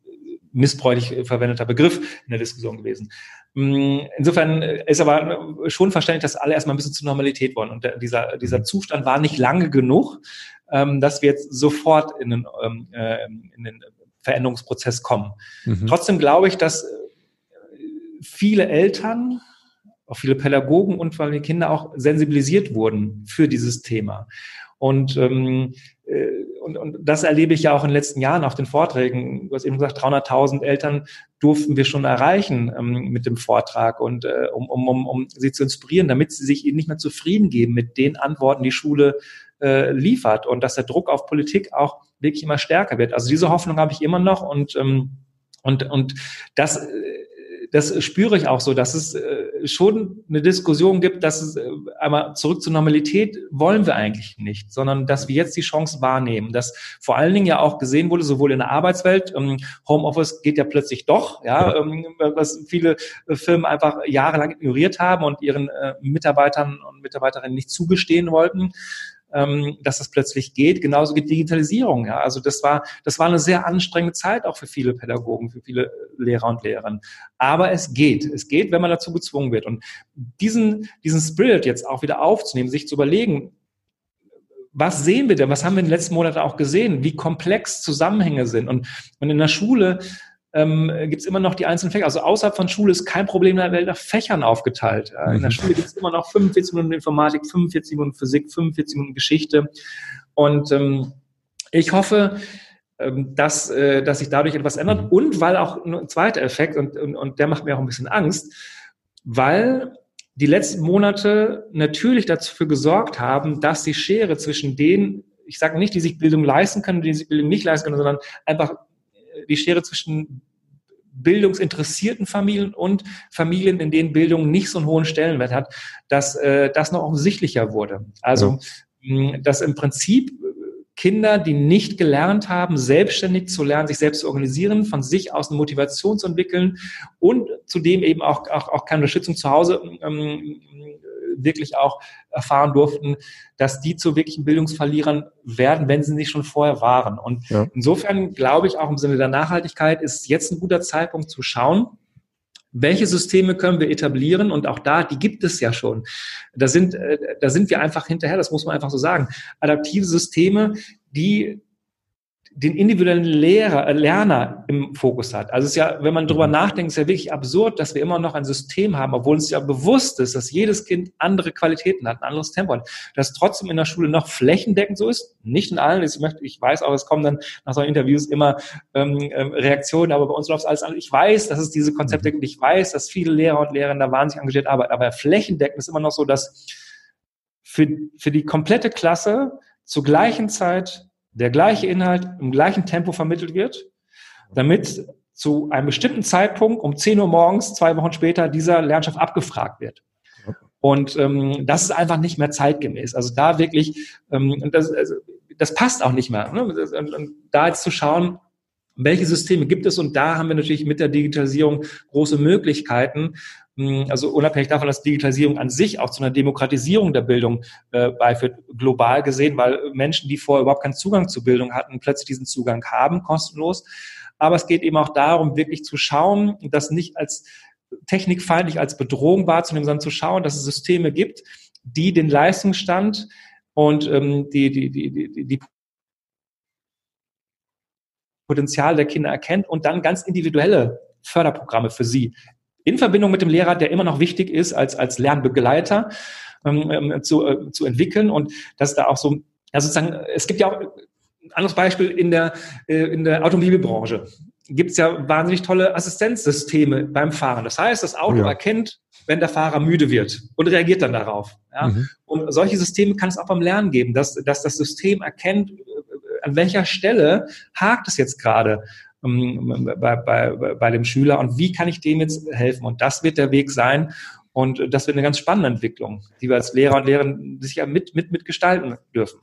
missbräuchlich verwendeter Begriff in der Diskussion gewesen. Mm, insofern ist aber schon verständlich, dass alle erstmal ein bisschen zur Normalität wollen. Und dieser, dieser mhm. Zustand war nicht lange genug, ähm, dass wir jetzt sofort in den, ähm, äh, in den Veränderungsprozess kommen. Mhm. Trotzdem glaube ich, dass äh, viele Eltern, auch viele Pädagogen und vor allem die Kinder auch sensibilisiert wurden für dieses Thema. Und ähm, äh, und, und das erlebe ich ja auch in den letzten Jahren auf den Vorträgen. Du hast eben gesagt, 300.000 Eltern durften wir schon erreichen ähm, mit dem Vortrag und äh, um, um, um, um sie zu inspirieren, damit sie sich eben nicht mehr zufrieden geben mit den Antworten, die Schule äh, liefert und dass der Druck auf Politik auch wirklich immer stärker wird. Also diese Hoffnung habe ich immer noch und ähm, und und das äh, das spüre ich auch so, dass es äh, schon eine Diskussion gibt, dass es äh, einmal zurück zur Normalität wollen wir eigentlich nicht, sondern dass wir jetzt die Chance wahrnehmen, dass vor allen Dingen ja auch gesehen wurde, sowohl in der Arbeitswelt, ähm, Homeoffice geht ja plötzlich doch, ja, ähm, was viele Firmen einfach jahrelang ignoriert haben und ihren Mitarbeitern und Mitarbeiterinnen nicht zugestehen wollten ähm, dass das plötzlich geht. Genauso geht Digitalisierung. Ja. Also das war, das war eine sehr anstrengende Zeit auch für viele Pädagogen, für viele Lehrer und Lehrerinnen. Aber es geht. Es geht, wenn man dazu gezwungen wird. Und diesen, diesen Spirit jetzt auch wieder aufzunehmen, sich zu überlegen, was sehen wir denn? Was haben wir in den letzten Monaten auch gesehen? Wie komplex Zusammenhänge sind. Und, und in der Schule ähm, gibt es immer noch die einzelnen Fächer. Also außerhalb von Schule ist kein Problem der Welt nach Fächern aufgeteilt. Äh, in der mhm. Schule gibt es immer noch 45 Minuten Informatik, 45 Minuten Physik, 45 Minuten Geschichte. Und ähm, ich hoffe, ähm, dass, äh, dass sich dadurch etwas ändert. Mhm. Und weil auch ein zweiter Effekt, und, und, und der macht mir auch ein bisschen Angst, weil die letzten Monate natürlich dafür gesorgt haben, dass die Schere zwischen denen, ich sage nicht, die sich Bildung leisten können, die sich Bildung nicht leisten können, sondern einfach die Schere zwischen bildungsinteressierten Familien und Familien, in denen Bildung nicht so einen hohen Stellenwert hat, dass äh, das noch offensichtlicher wurde. Also, ja. dass im Prinzip Kinder, die nicht gelernt haben, selbstständig zu lernen, sich selbst zu organisieren, von sich aus eine Motivation zu entwickeln und zudem eben auch, auch, auch keine Unterstützung zu Hause ähm, wirklich auch erfahren durften, dass die zu wirklichen Bildungsverlierern werden, wenn sie nicht schon vorher waren. Und ja. insofern glaube ich auch im Sinne der Nachhaltigkeit ist jetzt ein guter Zeitpunkt zu schauen, welche Systeme können wir etablieren? Und auch da, die gibt es ja schon. Da sind, äh, da sind wir einfach hinterher, das muss man einfach so sagen. Adaptive Systeme, die den individuellen Lehrer, äh, Lerner im Fokus hat. Also es ist ja, wenn man drüber mhm. nachdenkt, ist ja wirklich absurd, dass wir immer noch ein System haben, obwohl uns ja bewusst ist, dass jedes Kind andere Qualitäten hat, ein anderes Tempo hat. Dass trotzdem in der Schule noch flächendeckend so ist, nicht in allen. Ich möchte, ich weiß auch, es kommen dann nach solchen Interviews immer ähm, ähm Reaktionen, aber bei uns läuft alles an. Ich weiß, dass es diese Konzepte gibt. Ich weiß, dass viele Lehrer und Lehrerinnen da wahnsinnig engagiert arbeiten. Aber flächendeckend ist immer noch so, dass für, für die komplette Klasse zur gleichen Zeit der gleiche Inhalt im gleichen Tempo vermittelt wird, damit zu einem bestimmten Zeitpunkt um 10 Uhr morgens, zwei Wochen später, dieser Lernstoff abgefragt wird. Und ähm, das ist einfach nicht mehr zeitgemäß. Also da wirklich, ähm, das, also, das passt auch nicht mehr. Ne? Und, und da jetzt zu schauen, welche Systeme gibt es? Und da haben wir natürlich mit der Digitalisierung große Möglichkeiten, also unabhängig davon, dass Digitalisierung an sich auch zu einer Demokratisierung der Bildung äh, beiführt, global gesehen, weil Menschen, die vorher überhaupt keinen Zugang zu Bildung hatten, plötzlich diesen Zugang haben, kostenlos. Aber es geht eben auch darum, wirklich zu schauen, das nicht als technikfeindlich als Bedrohung wahrzunehmen, sondern zu schauen, dass es Systeme gibt, die den Leistungsstand und ähm, die, die, die, die, die Potenzial der Kinder erkennt und dann ganz individuelle Förderprogramme für sie in Verbindung mit dem Lehrer, der immer noch wichtig ist als, als Lernbegleiter ähm, ähm, zu, äh, zu entwickeln und dass da auch so, ja sozusagen, es gibt ja auch ein anderes Beispiel in der, äh, in der Automobilbranche. Gibt es ja wahnsinnig tolle Assistenzsysteme beim Fahren. Das heißt, das Auto ja. erkennt, wenn der Fahrer müde wird und reagiert dann darauf. Ja? Mhm. Und solche Systeme kann es auch beim Lernen geben, dass, dass das System erkennt, äh, an welcher Stelle hakt es jetzt gerade bei, bei, bei dem Schüler und wie kann ich dem jetzt helfen? Und das wird der Weg sein. Und das wird eine ganz spannende Entwicklung, die wir als Lehrer und Lehrerinnen sicher mit, mit, mitgestalten dürfen.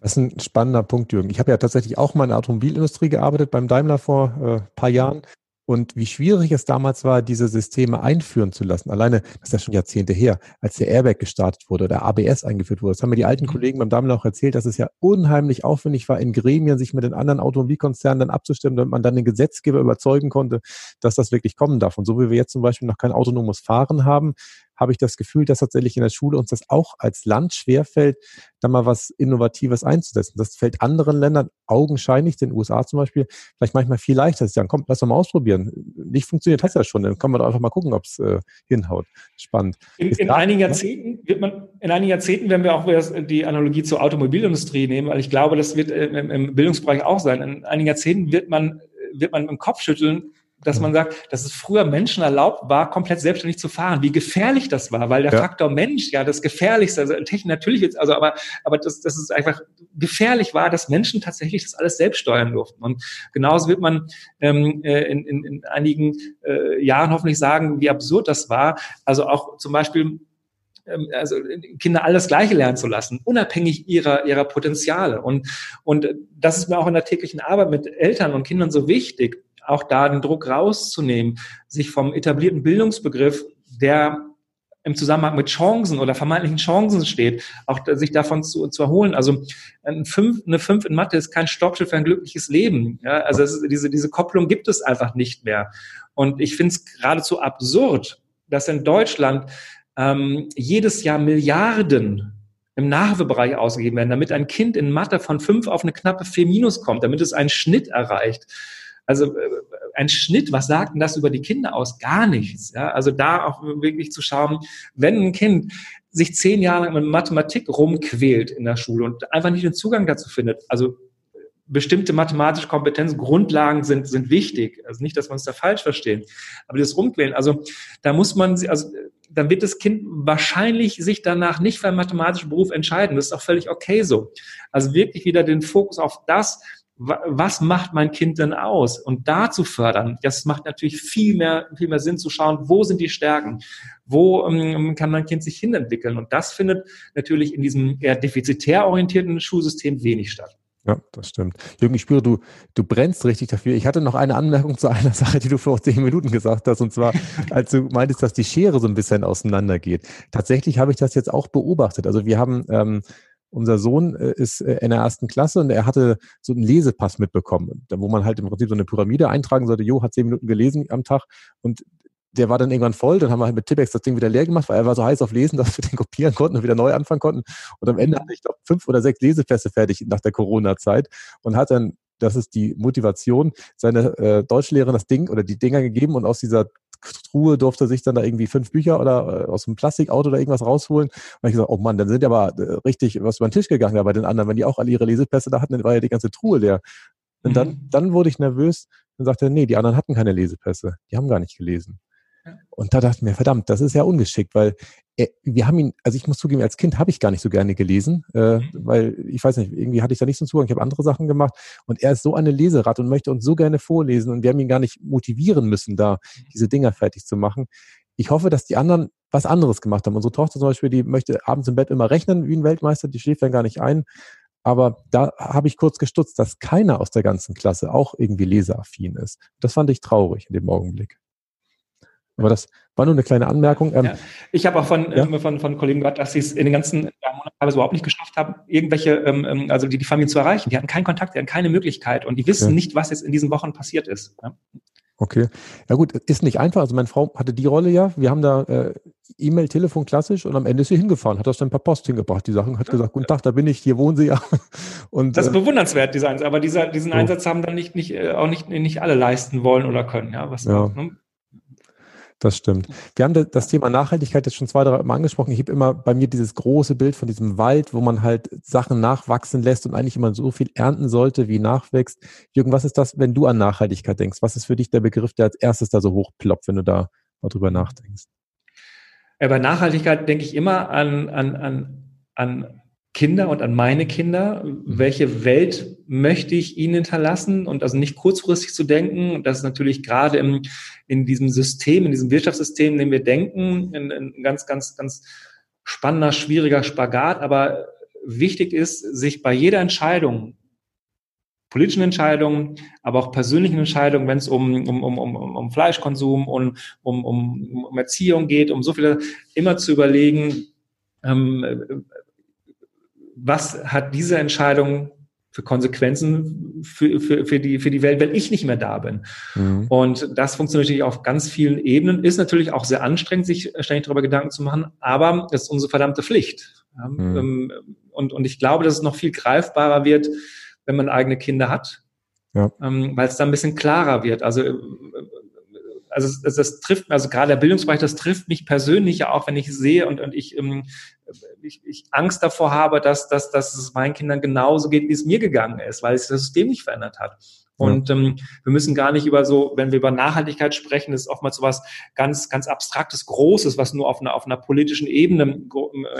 Das ist ein spannender Punkt, Jürgen. Ich habe ja tatsächlich auch mal in der Automobilindustrie gearbeitet beim Daimler vor äh, paar Jahren und wie schwierig es damals war, diese Systeme einführen zu lassen. Alleine, das ist ja schon Jahrzehnte her, als der Airbag gestartet wurde oder ABS eingeführt wurde. Das haben mir die alten mhm. Kollegen beim Daimler auch erzählt, dass es ja unheimlich aufwendig war, in Gremien sich mit den anderen Automobilkonzernen dann abzustimmen, damit man dann den Gesetzgeber überzeugen konnte, dass das wirklich kommen darf. Und so wie wir jetzt zum Beispiel noch kein autonomes Fahren haben, habe ich das Gefühl, dass tatsächlich in der Schule uns das auch als Land schwerfällt, da mal was Innovatives einzusetzen. Das fällt anderen Ländern augenscheinlich, den USA zum Beispiel, vielleicht manchmal viel leichter. Sie sagen, komm, lass doch mal ausprobieren. Nicht funktioniert hat ja schon, dann kann man doch einfach mal gucken, ob es äh, hinhaut. Spannend. In, in einigen Jahrzehnten wird man, in einigen Jahrzehnten werden wir auch die Analogie zur Automobilindustrie nehmen, weil ich glaube, das wird äh, im, im Bildungsbereich auch sein. In einigen Jahrzehnten wird man, wird man im Kopf schütteln, dass man sagt, dass es früher Menschen erlaubt war, komplett selbstständig zu fahren. Wie gefährlich das war, weil der ja. Faktor Mensch ja das Gefährlichste, also Technik natürlich jetzt, also aber, aber das, das ist einfach gefährlich war, dass Menschen tatsächlich das alles selbst steuern durften. Und genauso wird man ähm, äh, in, in, in einigen äh, Jahren hoffentlich sagen, wie absurd das war. Also auch zum Beispiel ähm, also Kinder alles Gleiche lernen zu lassen, unabhängig ihrer, ihrer Potenziale. Und, und das ist mir auch in der täglichen Arbeit mit Eltern und Kindern so wichtig, auch da den Druck rauszunehmen, sich vom etablierten Bildungsbegriff, der im Zusammenhang mit Chancen oder vermeintlichen Chancen steht, auch sich davon zu, zu erholen. Also ein Fünf, eine Fünf in Mathe ist kein Stoppschild für ein glückliches Leben. Ja, also ist, diese, diese Kopplung gibt es einfach nicht mehr. Und ich finde es geradezu absurd, dass in Deutschland ähm, jedes Jahr Milliarden im Nachhilfebereich ausgegeben werden, damit ein Kind in Mathe von fünf auf eine knappe vier minus kommt, damit es einen Schnitt erreicht. Also äh, ein Schnitt, was sagt denn das über die Kinder aus? Gar nichts. Ja? Also da auch wirklich zu schauen, wenn ein Kind sich zehn Jahre lang mit Mathematik rumquält in der Schule und einfach nicht den Zugang dazu findet, also bestimmte mathematische Kompetenzen, Grundlagen sind, sind wichtig. Also nicht, dass wir uns da falsch verstehen. Aber das Rumquälen, also da muss man, also dann wird das Kind wahrscheinlich sich danach nicht für einen mathematischen Beruf entscheiden. Das ist auch völlig okay so. Also wirklich wieder den Fokus auf das, was macht mein Kind denn aus? Und da zu fördern, das macht natürlich viel mehr, viel mehr Sinn zu schauen, wo sind die Stärken? Wo ähm, kann mein Kind sich hinentwickeln? Und das findet natürlich in diesem eher defizitär orientierten Schulsystem wenig statt. Ja, das stimmt. Jürgen, ich spüre, du, du brennst richtig dafür. Ich hatte noch eine Anmerkung zu einer Sache, die du vor zehn Minuten gesagt hast, und zwar, als du meintest, dass die Schere so ein bisschen auseinandergeht. Tatsächlich habe ich das jetzt auch beobachtet. Also wir haben ähm, unser Sohn äh, ist äh, in der ersten Klasse und er hatte so einen Lesepass mitbekommen, wo man halt im Prinzip so eine Pyramide eintragen sollte. Jo, hat zehn Minuten gelesen am Tag und der war dann irgendwann voll. Dann haben wir halt mit Tippex das Ding wieder leer gemacht, weil er war so heiß auf Lesen, dass wir den kopieren konnten und wieder neu anfangen konnten. Und am Ende hatte ich glaube fünf oder sechs Lesepässe fertig nach der Corona-Zeit und hat dann das ist die Motivation, seine äh, Deutschlehrerin das Ding oder die Dinger gegeben und aus dieser Truhe durfte sich dann da irgendwie fünf Bücher oder äh, aus einem Plastikauto oder irgendwas rausholen. Und ich gesagt, oh Mann, dann sind ja aber äh, richtig was über den Tisch gegangen ja, bei den anderen. Wenn die auch alle ihre Lesepässe da hatten, dann war ja die ganze Truhe leer. Und mhm. dann, dann wurde ich nervös und sagte, nee, die anderen hatten keine Lesepässe. Die haben gar nicht gelesen. Und da dachte ich mir, verdammt, das ist ja ungeschickt, weil er, wir haben ihn, also ich muss zugeben, als Kind habe ich gar nicht so gerne gelesen, äh, mhm. weil ich weiß nicht, irgendwie hatte ich da nicht so einen Zugang, ich habe andere Sachen gemacht und er ist so eine Leserat und möchte uns so gerne vorlesen und wir haben ihn gar nicht motivieren müssen, da mhm. diese Dinger fertig zu machen. Ich hoffe, dass die anderen was anderes gemacht haben. Unsere Tochter zum Beispiel, die möchte abends im Bett immer rechnen wie ein Weltmeister, die schläft dann gar nicht ein. Aber da habe ich kurz gestutzt, dass keiner aus der ganzen Klasse auch irgendwie leseaffin ist. Das fand ich traurig in dem Augenblick. Aber das war nur eine kleine Anmerkung. Ähm, ja. Ich habe auch von, ja? äh, von, von Kollegen gehört, dass sie es in den ganzen Monaten überhaupt nicht geschafft haben, irgendwelche, ähm, ähm, also die, die Familien zu erreichen. Die hatten keinen Kontakt, die hatten keine Möglichkeit und die wissen okay. nicht, was jetzt in diesen Wochen passiert ist. Ja? Okay. Ja gut, ist nicht einfach. Also meine Frau hatte die Rolle ja. Wir haben da äh, E-Mail, Telefon klassisch und am Ende ist sie hingefahren, hat das dann per Post hingebracht, die Sachen, hat gesagt, guten Tag, da bin ich, hier wohnen Sie ja. Und, das ist äh, bewundernswert, dieser Einsatz. Aber dieser, diesen so. Einsatz haben dann nicht, nicht, äh, auch nicht, nicht alle leisten wollen oder können. Ja, was ja. Ne? Das stimmt. Wir haben das Thema Nachhaltigkeit jetzt schon zwei, drei Mal angesprochen. Ich habe immer bei mir dieses große Bild von diesem Wald, wo man halt Sachen nachwachsen lässt und eigentlich immer so viel ernten sollte, wie nachwächst. Jürgen, was ist das, wenn du an Nachhaltigkeit denkst? Was ist für dich der Begriff, der als erstes da so hochploppt, wenn du da mal nachdenkst? Ja, bei Nachhaltigkeit denke ich immer an, an, an, an Kinder und an meine Kinder. Mhm. Welche Welt möchte ich ihnen hinterlassen? Und also nicht kurzfristig zu denken. Das ist natürlich gerade im, in diesem System, in diesem Wirtschaftssystem, in dem wir denken, ein, ein ganz, ganz, ganz spannender, schwieriger Spagat. Aber wichtig ist, sich bei jeder Entscheidung, politischen Entscheidungen, aber auch persönlichen Entscheidungen, wenn es um, um, um, um, um Fleischkonsum und um, um, um Erziehung geht, um so viele, immer zu überlegen, ähm, was hat diese Entscheidung für Konsequenzen für, für, für, die, für die Welt, wenn ich nicht mehr da bin. Mhm. Und das funktioniert natürlich auf ganz vielen Ebenen, ist natürlich auch sehr anstrengend, sich ständig darüber Gedanken zu machen, aber das ist unsere verdammte Pflicht. Mhm. Ähm, und, und ich glaube, dass es noch viel greifbarer wird, wenn man eigene Kinder hat, ja. Ähm, weil es dann ein bisschen klarer wird. Also also das, das trifft, also gerade der Bildungsbereich, das trifft mich persönlich ja auch, wenn ich sehe und, und ich, ähm, ich, ich Angst davor habe, dass, dass, dass es meinen Kindern genauso geht, wie es mir gegangen ist, weil es das System nicht verändert hat. Und ähm, wir müssen gar nicht über so, wenn wir über Nachhaltigkeit sprechen, ist oftmals so was ganz, ganz abstraktes, Großes, was nur auf einer, auf einer politischen Ebene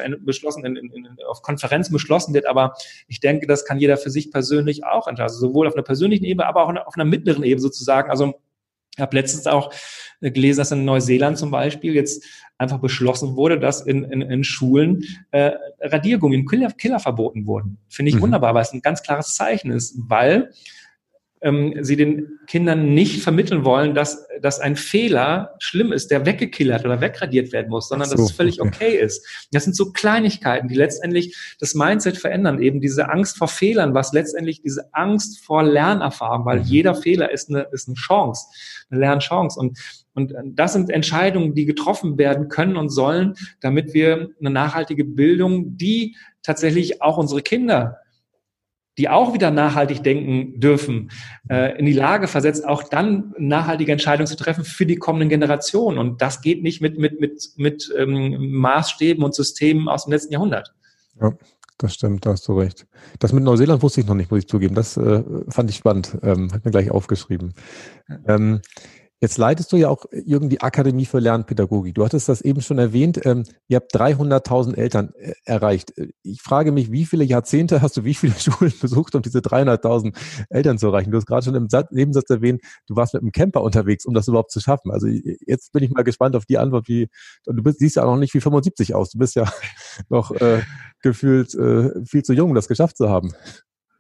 äh, beschlossen, in, in, in, auf Konferenzen beschlossen wird. Aber ich denke, das kann jeder für sich persönlich auch entscheiden. Also sowohl auf einer persönlichen Ebene, aber auch auf einer mittleren Ebene sozusagen. Also ich habe letztens auch äh, gelesen, dass in Neuseeland zum Beispiel jetzt einfach beschlossen wurde, dass in, in, in Schulen äh, Radiergummi und Killer, Killer verboten wurden. Finde ich mhm. wunderbar, weil es ein ganz klares Zeichen ist, weil ähm, sie den Kindern nicht vermitteln wollen, dass, dass ein Fehler schlimm ist, der weggekillert oder wegradiert werden muss, sondern so, dass es völlig okay. okay ist. Das sind so Kleinigkeiten, die letztendlich das Mindset verändern, eben diese Angst vor Fehlern, was letztendlich diese Angst vor Lernerfahrung, weil mhm. jeder Fehler ist eine, ist eine Chance, eine Lernchance und und das sind Entscheidungen, die getroffen werden können und sollen, damit wir eine nachhaltige Bildung, die tatsächlich auch unsere Kinder die auch wieder nachhaltig denken dürfen, äh, in die Lage versetzt, auch dann nachhaltige Entscheidungen zu treffen für die kommenden Generationen. Und das geht nicht mit, mit, mit, mit ähm, Maßstäben und Systemen aus dem letzten Jahrhundert. Ja, das stimmt, da hast du recht. Das mit Neuseeland wusste ich noch nicht, muss ich zugeben. Das äh, fand ich spannend, ähm, hat mir gleich aufgeschrieben. Ähm, Jetzt leitest du ja auch irgendwie Akademie für Lernpädagogik. Du hattest das eben schon erwähnt. Ähm, ihr habt 300.000 Eltern äh, erreicht. Ich frage mich, wie viele Jahrzehnte hast du wie viele Schulen besucht, um diese 300.000 Eltern zu erreichen? Du hast gerade schon im Nebensatz erwähnt, du warst mit einem Camper unterwegs, um das überhaupt zu schaffen. Also jetzt bin ich mal gespannt auf die Antwort. Wie du bist, siehst ja auch noch nicht wie 75 aus. Du bist ja noch äh, gefühlt äh, viel zu jung, um das geschafft zu haben.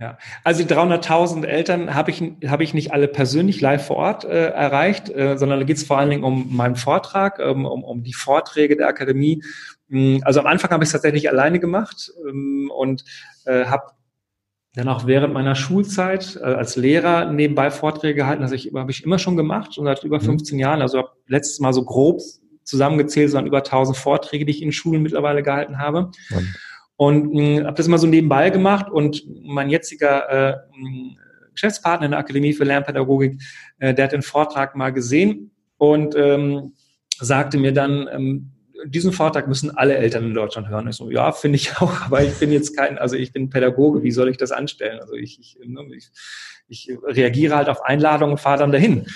Ja, also die 300.000 Eltern habe ich, habe ich nicht alle persönlich live vor Ort äh, erreicht, äh, sondern da geht es vor allen Dingen um meinen Vortrag, ähm, um, um die Vorträge der Akademie. Mm, also am Anfang habe ich es tatsächlich alleine gemacht ähm, und äh, habe dann auch während meiner Schulzeit äh, als Lehrer nebenbei Vorträge gehalten. Das ich, habe ich immer schon gemacht und seit über 15 mhm. Jahren. Also habe letztes Mal so grob zusammengezählt, sondern über 1000 Vorträge, die ich in Schulen mittlerweile gehalten habe. Mhm. Und äh, habe das immer so nebenbei gemacht und mein jetziger äh, Geschäftspartner in der Akademie für Lernpädagogik, äh, der hat den Vortrag mal gesehen und ähm, sagte mir dann, ähm, diesen Vortrag müssen alle Eltern in Deutschland hören. Ich so, ja, finde ich auch, aber ich bin jetzt kein, also ich bin Pädagoge, wie soll ich das anstellen? Also ich, ich, ne, ich, ich reagiere halt auf Einladungen und fahre dann dahin.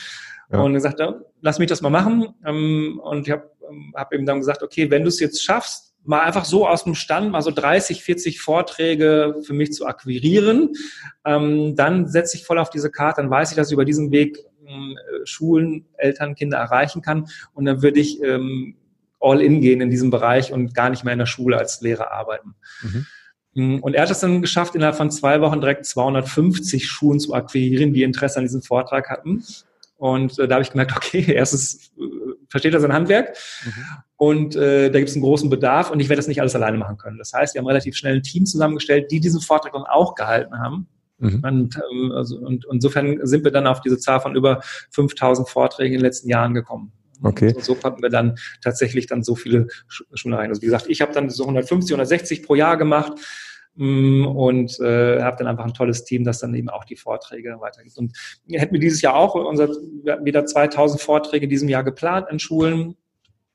Ja. Und er sagte, lass mich das mal machen. Ähm, und ich habe ähm, hab ihm dann gesagt, okay, wenn du es jetzt schaffst, mal einfach so aus dem Stand mal so 30, 40 Vorträge für mich zu akquirieren. Ähm, dann setze ich voll auf diese Karte, dann weiß ich, dass ich über diesen Weg äh, Schulen, Eltern, Kinder erreichen kann. Und dann würde ich ähm, all in gehen in diesem Bereich und gar nicht mehr in der Schule als Lehrer arbeiten. Mhm. Mm, und er hat es dann geschafft, innerhalb von zwei Wochen direkt 250 Schulen zu akquirieren, die Interesse an diesem Vortrag hatten. Und äh, da habe ich gemerkt, okay, erstens äh, versteht er sein Handwerk mhm. und äh, da gibt es einen großen Bedarf und ich werde das nicht alles alleine machen können. Das heißt, wir haben relativ schnell ein Team zusammengestellt, die diesen Vortrag dann auch gehalten haben. Mhm. Und, ähm, also, und, insofern sind wir dann auf diese Zahl von über 5000 Vorträgen in den letzten Jahren gekommen. Okay. Und so konnten wir dann tatsächlich dann so viele Schulen rein. Also wie gesagt, ich habe dann so 150, 160 pro Jahr gemacht und äh, habe dann einfach ein tolles Team, das dann eben auch die Vorträge weitergibt. Und hätten wir dieses Jahr auch unser, wieder 2000 Vorträge in diesem Jahr geplant in Schulen.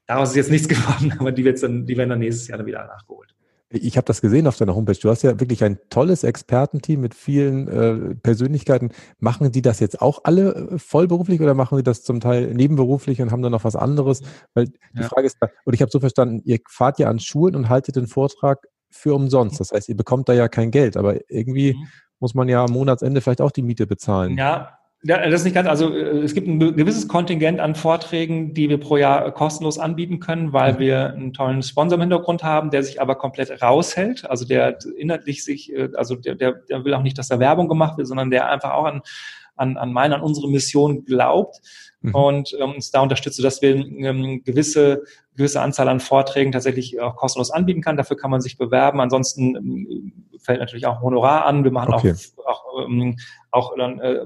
Daraus ist jetzt nichts geworden, aber die, dann, die werden dann nächstes Jahr dann wieder nachgeholt. Ich habe das gesehen auf deiner Homepage. Du hast ja wirklich ein tolles Expertenteam mit vielen äh, Persönlichkeiten. Machen die das jetzt auch alle äh, vollberuflich oder machen sie das zum Teil nebenberuflich und haben dann noch was anderes? Weil die ja. Frage ist, und ich habe so verstanden, ihr fahrt ja an Schulen und haltet den Vortrag für umsonst. Das heißt, ihr bekommt da ja kein Geld, aber irgendwie mhm. muss man ja am Monatsende vielleicht auch die Miete bezahlen. Ja, ja, das ist nicht ganz, also äh, es gibt ein gewisses Kontingent an Vorträgen, die wir pro Jahr kostenlos anbieten können, weil mhm. wir einen tollen Sponsor im Hintergrund haben, der sich aber komplett raushält. Also der inhaltlich sich, äh, also der, der, der will auch nicht, dass da Werbung gemacht wird, sondern der einfach auch an an, an meine, an unsere Mission glaubt mhm. und ähm, uns da unterstützt, dass wir ähm, gewisse gewisse Anzahl an Vorträgen tatsächlich auch kostenlos anbieten kann. Dafür kann man sich bewerben. Ansonsten ähm, fällt natürlich auch Honorar an. Wir machen okay. auch, auch, ähm, auch dann äh,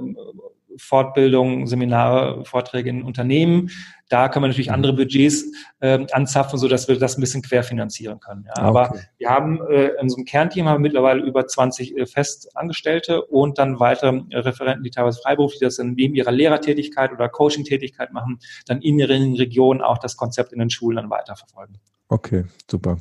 Fortbildungen, Seminare, Vorträge in Unternehmen. Da können wir natürlich mhm. andere Budgets äh, anzapfen, so dass wir das ein bisschen querfinanzieren können. Ja. Aber okay. wir haben äh, in so einem Kernteam haben wir mittlerweile über 20 äh, Festangestellte und dann weitere äh, Referenten, die teilweise freiberuflich das dann neben ihrer Lehrertätigkeit oder Coaching-Tätigkeit machen, dann in ihren Regionen auch das Konzept in den Schulen dann weiterverfolgen. Okay, super.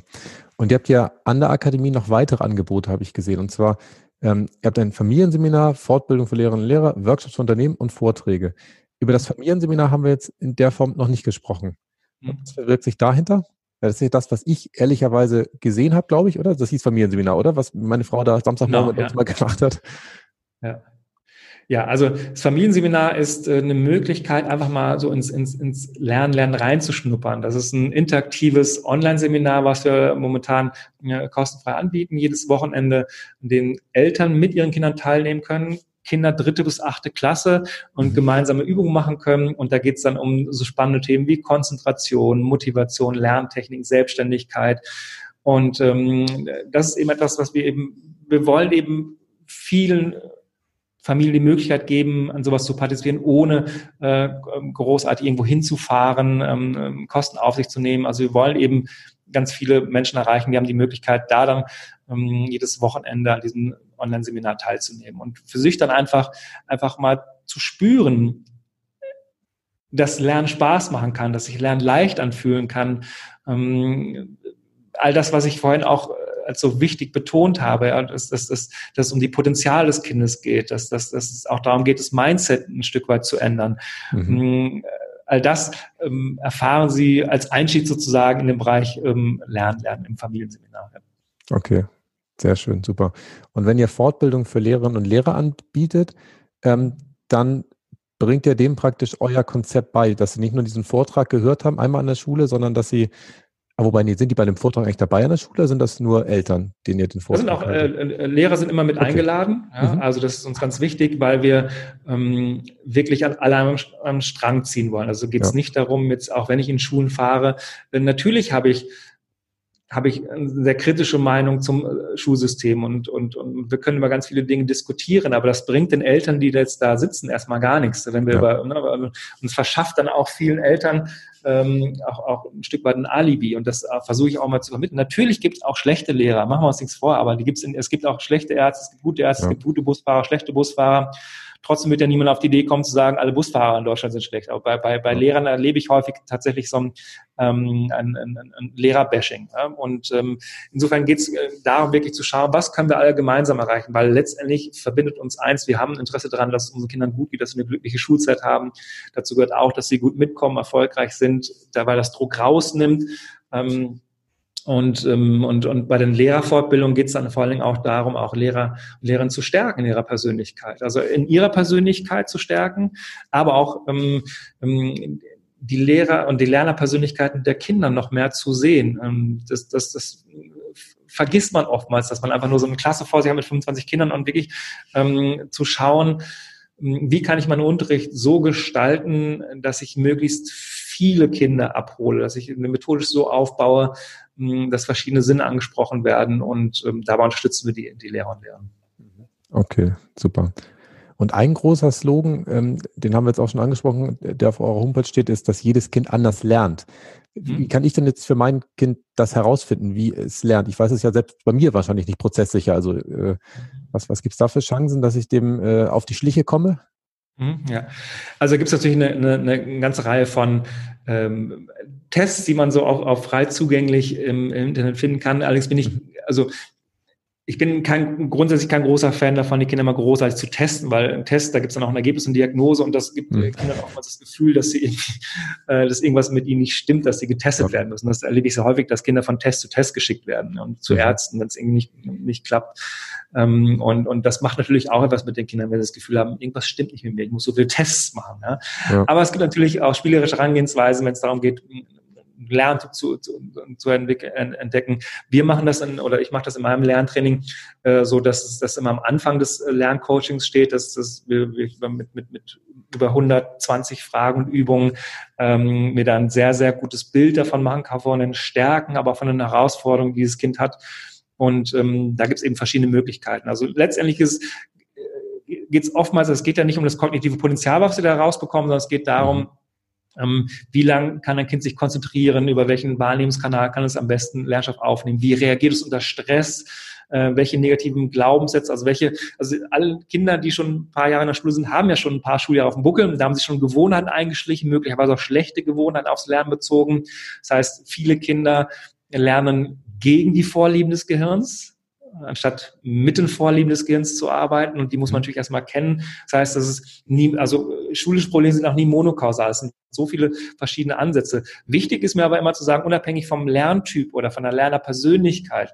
Und ihr habt ja an der Akademie noch weitere Angebote, habe ich gesehen. Und zwar ähm, ihr habt ein Familienseminar, Fortbildung für Lehrerinnen und Lehrer, Workshops für Unternehmen und Vorträge. Über das Familienseminar haben wir jetzt in der Form noch nicht gesprochen. Mhm. Was verwirkt sich dahinter? Das ist ja das, was ich ehrlicherweise gesehen habe, glaube ich, oder? Das hieß Familienseminar, oder? Was meine Frau da Samstagmorgen genau, mit uns mal gemacht hat. Ja. Ja, also das Familienseminar ist äh, eine Möglichkeit, einfach mal so ins, ins, ins Lernen, Lernen reinzuschnuppern. Das ist ein interaktives Online-Seminar, was wir momentan kostenfrei anbieten, jedes Wochenende, in dem Eltern mit ihren Kindern teilnehmen können. Kinder dritte bis achte Klasse und mhm. gemeinsame Übungen machen können. Und da geht es dann um so spannende Themen wie Konzentration, Motivation, Lerntechnik, Selbstständigkeit. Und ähm, das ist eben etwas, was wir eben, wir wollen eben vielen Familien die Möglichkeit geben, an sowas zu partizipieren, ohne äh, großartig irgendwo hinzufahren, ähm, ähm, Kosten auf sich zu nehmen. Also wir wollen eben ganz viele Menschen erreichen. Wir haben die Möglichkeit, da dann ähm, jedes Wochenende an diesem Online-Seminar teilzunehmen und für sich dann einfach, einfach mal zu spüren, dass Lernen Spaß machen kann, dass sich Lernen leicht anfühlen kann. Ähm, all das, was ich vorhin auch als so wichtig betont habe, ja, dass, dass, dass, dass es um die Potenzial des Kindes geht, dass, dass, dass es auch darum geht, das Mindset ein Stück weit zu ändern. Mhm. Mm, all das ähm, erfahren Sie als Einstieg sozusagen in den Bereich ähm, Lernen, Lernen im Familienseminar. Okay, sehr schön, super. Und wenn ihr Fortbildung für Lehrerinnen und Lehrer anbietet, ähm, dann bringt ihr dem praktisch euer Konzept bei, dass sie nicht nur diesen Vortrag gehört haben, einmal an der Schule, sondern dass sie aber wobei, sind die bei dem Vortrag eigentlich dabei an der Schule oder sind das nur Eltern, denen ihr den Vortrag das sind auch, äh, äh, Lehrer sind immer mit okay. eingeladen. Ja? Mhm. Also das ist uns ganz wichtig, weil wir ähm, wirklich an alle am, am Strang ziehen wollen. Also geht es ja. nicht darum, jetzt auch wenn ich in Schulen fahre, äh, natürlich habe ich habe ich eine sehr kritische Meinung zum äh, Schulsystem und, und, und wir können über ganz viele Dinge diskutieren, aber das bringt den Eltern, die jetzt da sitzen, erstmal gar nichts. Wenn wir ja. über, ne, uns verschafft dann auch vielen Eltern ähm, auch, auch ein Stück weit ein Alibi und das äh, versuche ich auch mal zu vermitteln. Natürlich gibt es auch schlechte Lehrer, machen wir uns nichts vor, aber die gibt's in, es gibt auch schlechte Ärzte, es gibt gute Ärzte, ja. es gibt gute Busfahrer, schlechte Busfahrer. Trotzdem wird ja niemand auf die Idee kommen zu sagen, alle Busfahrer in Deutschland sind schlecht. Aber bei, bei, bei. Lehrern erlebe ich häufig tatsächlich so ein, ähm, ein, ein, ein Lehrerbashing. Ja? Und ähm, insofern geht es äh, darum, wirklich zu schauen, was können wir alle gemeinsam erreichen, weil letztendlich verbindet uns eins, wir haben ein Interesse daran, dass es unseren Kindern gut geht, dass sie eine glückliche Schulzeit haben. Dazu gehört auch, dass sie gut mitkommen, erfolgreich sind, dabei das Druck rausnimmt. Ähm, und, ähm, und, und bei den Lehrerfortbildungen geht es dann vor allen Dingen auch darum, auch Lehrer und Lehrerinnen zu stärken in ihrer Persönlichkeit. Also in ihrer Persönlichkeit zu stärken, aber auch ähm, ähm, die Lehrer und die Lernerpersönlichkeiten der Kinder noch mehr zu sehen. Ähm, das, das, das vergisst man oftmals, dass man einfach nur so eine Klasse vor sich hat mit 25 Kindern und wirklich ähm, zu schauen, wie kann ich meinen Unterricht so gestalten, dass ich möglichst viele Kinder abhole, dass ich eine methodisch so aufbaue, dass verschiedene Sinne angesprochen werden und ähm, dabei unterstützen wir die, die Lehrer und Lehrer. Okay, super. Und ein großer Slogan, ähm, den haben wir jetzt auch schon angesprochen, der auf eurer Homepage steht, ist, dass jedes Kind anders lernt. Wie mhm. kann ich denn jetzt für mein Kind das herausfinden, wie es lernt? Ich weiß es ja selbst bei mir wahrscheinlich nicht prozesssicher. Also äh, was, was gibt es da für Chancen, dass ich dem äh, auf die Schliche komme? Mhm, ja, also gibt es natürlich eine, eine, eine ganze Reihe von ähm, Tests, die man so auch, auch frei zugänglich im, im Internet finden kann. Allerdings bin ich, also ich bin kein, grundsätzlich kein großer Fan davon, die Kinder mal großartig zu testen, weil im Test, da gibt es dann auch ein Ergebnis und Diagnose und das gibt mhm. Kindern auch mal das Gefühl, dass sie äh, dass irgendwas mit ihnen nicht stimmt, dass sie getestet ja. werden müssen. Das erlebe ich sehr häufig, dass Kinder von Test zu Test geschickt werden und zu mhm. Ärzten, wenn es irgendwie nicht, nicht klappt. Ähm, und, und das macht natürlich auch etwas mit den Kindern, wenn sie das Gefühl haben, irgendwas stimmt nicht mit mir, ich muss so viele Tests machen. Ja? ja. Aber es gibt natürlich auch spielerische Herangehensweisen, wenn es darum geht, Lerntyp zu, zu, zu entdecken. Wir machen das in, oder ich mache das in meinem Lerntraining äh, so, dass das immer am Anfang des Lerncoachings steht, dass, dass wir, wir mit, mit, mit über 120 Fragen und Übungen ähm, mir dann ein sehr, sehr gutes Bild davon machen kann, von den Stärken, aber auch von den Herausforderungen, die dieses Kind hat. Und ähm, da gibt es eben verschiedene Möglichkeiten. Also letztendlich ist geht es oftmals, es geht ja nicht um das kognitive Potenzial, was sie da rausbekommen, sondern es geht darum, ähm, wie lang kann ein Kind sich konzentrieren, über welchen Wahrnehmungskanal kann es am besten Lernstoff aufnehmen, wie reagiert es unter Stress, äh, welche negativen Glaubenssätze, also welche, also alle Kinder, die schon ein paar Jahre in der Schule sind, haben ja schon ein paar Schuljahre auf dem Buckel, da haben sich schon Gewohnheiten eingeschlichen, möglicherweise auch schlechte Gewohnheiten aufs Lernen bezogen. Das heißt, viele Kinder lernen gegen die Vorlieben des Gehirns, anstatt mit den Vorlieben des Gehirns zu arbeiten. Und die muss man mhm. natürlich erstmal kennen. Das heißt, das ist nie, also schulische Probleme sind auch nie monokausal. Es sind so viele verschiedene Ansätze. Wichtig ist mir aber immer zu sagen, unabhängig vom Lerntyp oder von der Lernerpersönlichkeit,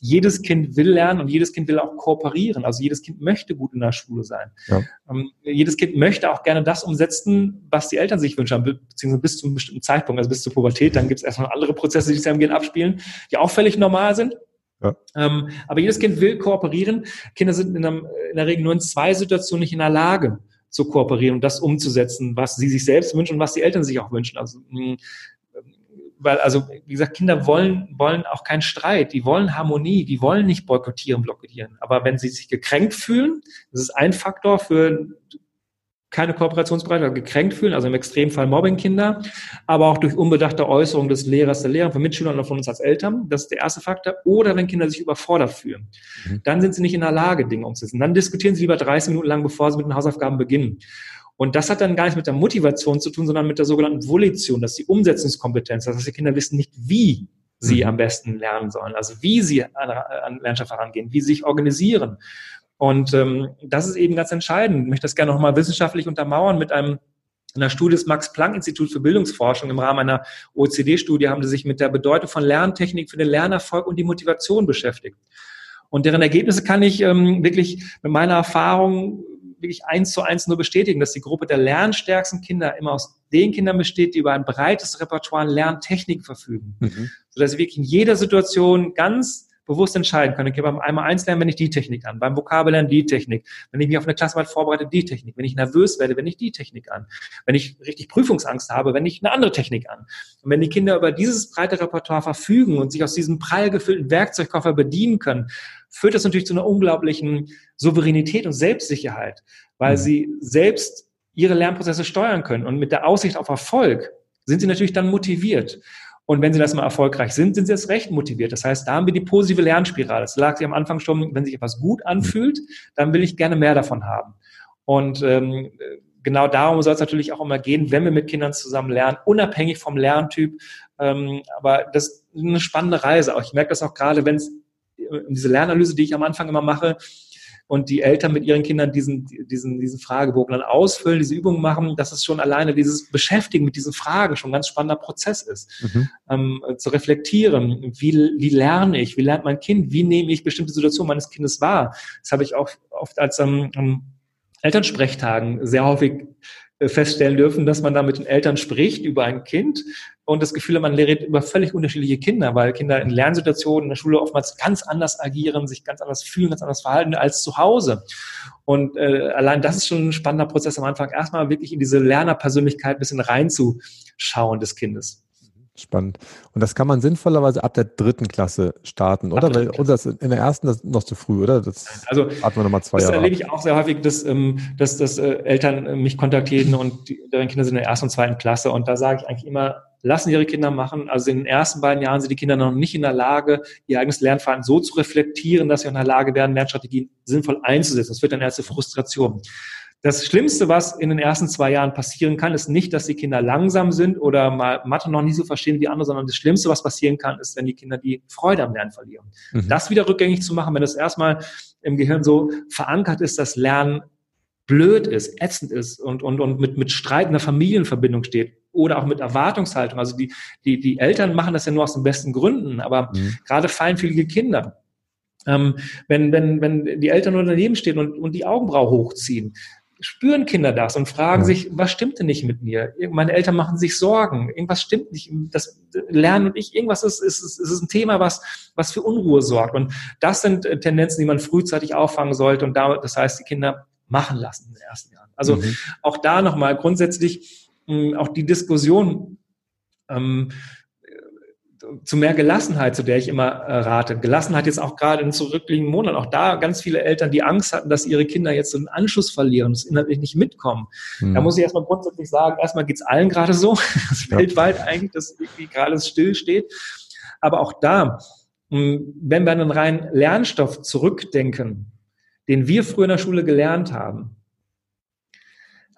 jedes Kind will lernen und jedes Kind will auch kooperieren. Also jedes Kind möchte gut in der Schule sein. Ja. Ähm, jedes Kind möchte auch gerne das umsetzen, was die Eltern sich wünschen, beziehungsweise bis zu einem bestimmten Zeitpunkt, also bis zur Pubertät. Dann gibt es erstmal andere Prozesse, die sich am Gehirn abspielen, die auch völlig normal sind. Ja. Ähm, aber jedes Kind will kooperieren. Kinder sind in, einem, in, der Regel nur in zwei Situationen nicht in der Lage zu kooperieren und das umzusetzen, was sie sich selbst wünschen und was die Eltern sich auch wünschen. Also, mh, weil, also, wie gesagt, Kinder wollen, wollen auch keinen Streit, die wollen Harmonie, die wollen nicht boykottieren, blockieren. Aber wenn sie sich gekränkt fühlen, das ist ein Faktor für keine Kooperationsbereitschaft, gekränkt fühlen, also im Extremfall Mobbingkinder, aber auch durch unbedachte Äußerungen des Lehrers, der Lehrer, von Mitschülern oder von uns als Eltern. Das ist der erste Faktor. Oder wenn Kinder sich überfordert fühlen. Mhm. Dann sind sie nicht in der Lage, Dinge umzusetzen. Dann diskutieren sie lieber 30 Minuten lang, bevor sie mit den Hausaufgaben beginnen. Und das hat dann gar nichts mit der Motivation zu tun, sondern mit der sogenannten Volition, das ist die Umsetzungskompetenz. Das heißt, die Kinder wissen nicht, wie sie mhm. am besten lernen sollen, also wie sie an, an Lernstoff herangehen, wie sie sich organisieren. Und ähm, das ist eben ganz entscheidend. Ich möchte das gerne nochmal wissenschaftlich untermauern mit einem in der Studie des Max-Planck-Instituts für Bildungsforschung im Rahmen einer OECD-Studie haben sie sich mit der Bedeutung von Lerntechnik für den Lernerfolg und die Motivation beschäftigt. Und deren Ergebnisse kann ich ähm, wirklich mit meiner Erfahrung wirklich eins zu eins nur bestätigen, dass die Gruppe der lernstärksten Kinder immer aus den Kindern besteht, die über ein breites Repertoire an Lerntechniken verfügen. Mhm. Sodass sie wirklich in jeder Situation ganz bewusst entscheiden können. Okay, beim einmal eins lernen, wenn ich die Technik an, beim Vokabellernen die Technik, wenn ich mich auf eine Klassenarbeit vorbereite, die Technik, wenn ich nervös werde, wenn ich die Technik an, wenn ich richtig Prüfungsangst habe, wenn ich eine andere Technik an. Und wenn die Kinder über dieses breite Repertoire verfügen und sich aus diesem prall gefüllten Werkzeugkoffer bedienen können, führt das natürlich zu einer unglaublichen Souveränität und Selbstsicherheit, weil mhm. sie selbst ihre Lernprozesse steuern können. Und mit der Aussicht auf Erfolg sind sie natürlich dann motiviert. Und wenn sie das mal erfolgreich sind, sind sie jetzt recht motiviert. Das heißt, da haben wir die positive Lernspirale. Das lag sie am Anfang schon, wenn sich etwas gut anfühlt, dann will ich gerne mehr davon haben. Und ähm, genau darum soll es natürlich auch immer gehen, wenn wir mit Kindern zusammen lernen, unabhängig vom Lerntyp. Ähm, aber das ist eine spannende Reise. Auch ich merke das auch gerade, wenn es diese Lernanalyse, die ich am Anfang immer mache, und die Eltern mit ihren Kindern diesen, diesen, diesen Fragebogen dann ausfüllen, diese Übungen machen, dass es schon alleine dieses Beschäftigen mit diesen Fragen schon ein ganz spannender Prozess ist. Mhm. Ähm, zu reflektieren, wie, wie lerne ich, wie lernt mein Kind, wie nehme ich bestimmte Situationen meines Kindes wahr. Das habe ich auch oft als ähm, Elternsprechtagen sehr häufig äh, feststellen dürfen, dass man da mit den Eltern spricht über ein Kind und das Gefühl man redet über völlig unterschiedliche Kinder, weil Kinder in Lernsituationen in der Schule oftmals ganz anders agieren, sich ganz anders fühlen, ganz anders verhalten als zu Hause. Und äh, allein das ist schon ein spannender Prozess am Anfang, erstmal wirklich in diese Lernerpersönlichkeit ein bisschen reinzuschauen des Kindes. Spannend. Und das kann man sinnvollerweise ab der dritten Klasse starten, oder? Weil unser ist in der ersten das noch zu früh, oder? Das also warten wir nochmal zwei das Jahre. Das erlebe ich auch sehr häufig, dass, ähm, dass, dass äh, Eltern äh, mich kontaktieren und die, deren Kinder sind in der ersten und zweiten Klasse. Und da sage ich eigentlich immer, lassen ihre Kinder machen. Also in den ersten beiden Jahren sind die Kinder noch nicht in der Lage, ihr eigenes Lernverhalten so zu reflektieren, dass sie in der Lage werden, Lernstrategien sinnvoll einzusetzen. Das wird dann erst eine Frustration. Das Schlimmste, was in den ersten zwei Jahren passieren kann, ist nicht, dass die Kinder langsam sind oder mal Mathe noch nicht so verstehen wie andere, sondern das Schlimmste, was passieren kann, ist, wenn die Kinder die Freude am Lernen verlieren. Mhm. Das wieder rückgängig zu machen, wenn das erstmal im Gehirn so verankert ist, dass Lernen blöd ist, ätzend ist und, und, und mit, mit Streit in der Familienverbindung steht oder auch mit Erwartungshaltung. Also die, die, die Eltern machen das ja nur aus den besten Gründen, aber mhm. gerade feinfühlige Kinder, ähm, wenn, wenn, wenn die Eltern nur daneben stehen und, und die Augenbraue hochziehen, spüren Kinder das und fragen ja. sich, was stimmt denn nicht mit mir? Meine Eltern machen sich Sorgen, irgendwas stimmt nicht. Das Lernen und ich, irgendwas ist, ist, ist, ist ein Thema, was, was für Unruhe sorgt. Und das sind äh, Tendenzen, die man frühzeitig auffangen sollte und damit, das heißt, die Kinder machen lassen in den ersten Jahren. Also mhm. auch da nochmal grundsätzlich mh, auch die Diskussion, ähm, zu mehr Gelassenheit, zu der ich immer äh, rate. Gelassenheit jetzt auch gerade in zurückliegenden Monaten. Auch da ganz viele Eltern, die Angst hatten, dass ihre Kinder jetzt so einen Anschluss verlieren, das inhaltlich nicht mitkommen. Mhm. Da muss ich erstmal grundsätzlich sagen, erstmal geht's allen gerade so, ja. weltweit eigentlich, dass irgendwie gerade still steht. Aber auch da, hm, wenn wir an den reinen Lernstoff zurückdenken, den wir früher in der Schule gelernt haben,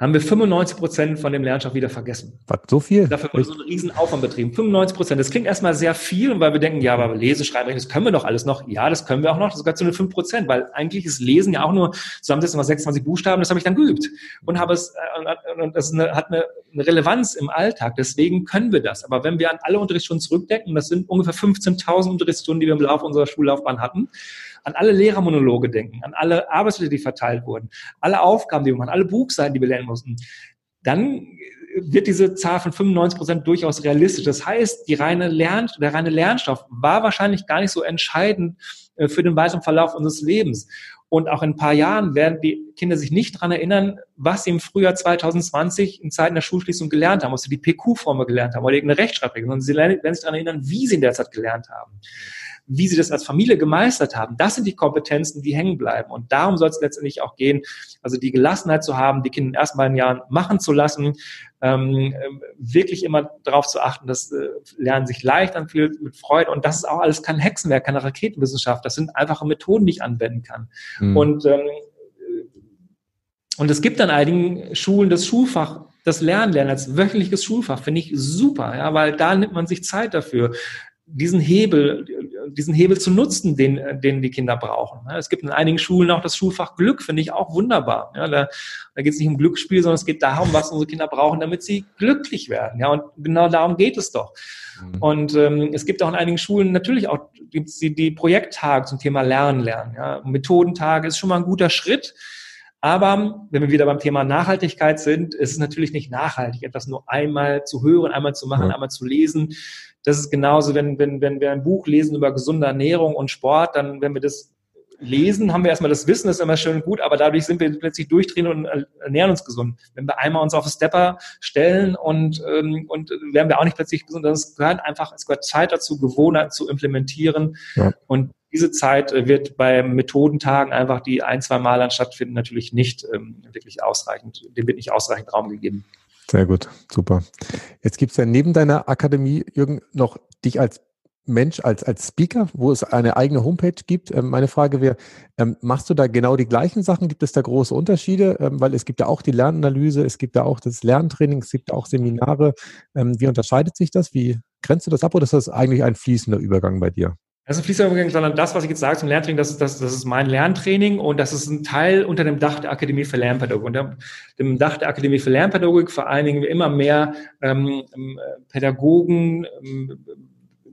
haben wir 95 Prozent von dem Lernstoff wieder vergessen. Was, so viel? Dafür wurde so ein riesen Aufwand betrieben. 95 Prozent. Das klingt erstmal sehr viel, weil wir denken, ja, aber Lesen, Schreiben, Rechnen, das können wir doch alles noch. Ja, das können wir auch noch. Das gehört zu den 5 Prozent, weil eigentlich ist Lesen ja auch nur, zusammensetzen wir 26 Buchstaben, das habe ich dann geübt. Und habe es, äh, und das hat eine, eine Relevanz im Alltag. Deswegen können wir das. Aber wenn wir an alle Unterrichtsstunden zurückdenken, das sind ungefähr 15.000 Unterrichtsstunden, die wir im Laufe unserer Schullaufbahn hatten, an alle Lehrermonologe denken, an alle Arbeitsblätter, die verteilt wurden, alle Aufgaben, die wir machen, alle Buchseiten, die wir lernen mussten, dann wird diese Zahl von 95 Prozent durchaus realistisch. Das heißt, die reine Lern der reine Lernstoff war wahrscheinlich gar nicht so entscheidend äh, für den weiteren Verlauf unseres Lebens. Und auch in ein paar Jahren werden die Kinder sich nicht daran erinnern, was sie im Frühjahr 2020 in Zeiten der Schulschließung gelernt haben, ob sie die PQ-Formel gelernt haben oder irgendeine Rechtschreibregel, sondern sie werden sich daran erinnern, wie sie in der Zeit gelernt haben wie sie das als Familie gemeistert haben, das sind die Kompetenzen, die hängen bleiben. Und darum soll es letztendlich auch gehen, also die Gelassenheit zu haben, die Kinder in den ersten beiden Jahren machen zu lassen, ähm, wirklich immer darauf zu achten, dass äh, Lernen sich leicht anfühlt, mit Freude. Und das ist auch alles kein Hexenwerk, keine Raketenwissenschaft. Das sind einfache Methoden, die ich anwenden kann. Mhm. Und ähm, und es gibt an einigen Schulen das Schulfach das Lernen lernen als wöchentliches Schulfach finde ich super, ja, weil da nimmt man sich Zeit dafür diesen Hebel, diesen Hebel zu nutzen, den, den die Kinder brauchen. Es gibt in einigen Schulen auch das Schulfach Glück, finde ich auch wunderbar. Ja, da da geht es nicht um Glücksspiel, sondern es geht darum, was unsere Kinder brauchen, damit sie glücklich werden. Ja, und genau darum geht es doch. Mhm. Und ähm, es gibt auch in einigen Schulen natürlich auch gibt's die, die Projekttage zum Thema Lernen, Lernen. Ja. Methodentage ist schon mal ein guter Schritt. Aber wenn wir wieder beim Thema Nachhaltigkeit sind, ist es natürlich nicht nachhaltig, etwas nur einmal zu hören, einmal zu machen, ja. einmal zu lesen. Das ist genauso, wenn, wenn, wenn wir ein Buch lesen über gesunde Ernährung und Sport, dann, wenn wir das lesen, haben wir erstmal das Wissen, das ist immer schön und gut, aber dadurch sind wir plötzlich durchdrehen und ernähren uns gesund. Wenn wir einmal uns auf den Stepper stellen und, ähm, und werden wir auch nicht plötzlich gesund, das gehört einfach, es gehört Zeit dazu, Gewohnheiten zu implementieren. Ja. Und diese Zeit äh, wird bei Methodentagen einfach, die ein, zwei Mal dann stattfinden, natürlich nicht ähm, wirklich ausreichend, dem wird nicht ausreichend Raum gegeben. Sehr gut, super. Jetzt gibt es ja neben deiner Akademie, Jürgen, noch dich als Mensch, als, als Speaker, wo es eine eigene Homepage gibt. Ähm, meine Frage wäre, ähm, machst du da genau die gleichen Sachen? Gibt es da große Unterschiede? Ähm, weil es gibt ja auch die Lernanalyse, es gibt ja auch das Lerntraining, es gibt auch Seminare. Ähm, wie unterscheidet sich das? Wie grenzt du das ab oder ist das eigentlich ein fließender Übergang bei dir? Das ist ein fließender Übergang, sondern das, was ich jetzt sage zum Lerntraining, das ist, das, das ist mein Lerntraining und das ist ein Teil unter dem Dach der Akademie für Lernpädagogik. Unter dem Dach der Akademie für Lernpädagogik vereinigen wir immer mehr ähm, ähm Pädagogen, ähm,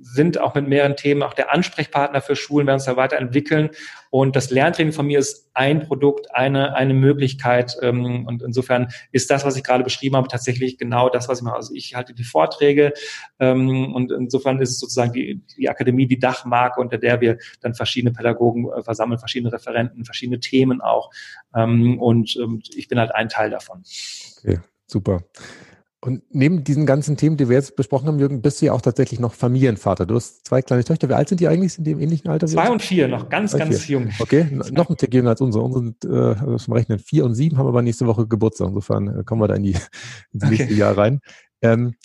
sind auch mit mehreren Themen auch der Ansprechpartner für Schulen, werden uns da weiterentwickeln. Und das Lerntraining von mir ist ein Produkt, eine, eine Möglichkeit. Ähm, und insofern ist das, was ich gerade beschrieben habe, tatsächlich genau das, was ich mache. Also ich halte die Vorträge ähm, und insofern ist es sozusagen die, die Akademie, die Dachmarke, unter der wir dann verschiedene Pädagogen äh, versammeln, verschiedene Referenten, verschiedene Themen auch. Ähm, und ich bin halt ein Teil davon. Okay, super. Und neben diesen ganzen Themen, die wir jetzt besprochen haben, Jürgen, bist du ja auch tatsächlich noch Familienvater. Du hast zwei kleine Töchter. Wie alt sind die eigentlich? Sind die im ähnlichen Alter? Zwei und vier, noch ganz, Zwei, ganz vier. jung. Okay, noch ein Tick jünger als unsere. Unsere sind, äh, zum Rechnen, vier und sieben haben aber nächste Woche Geburtstag. Insofern äh, kommen wir da in die, ins nächste okay. Jahr rein. Ähm,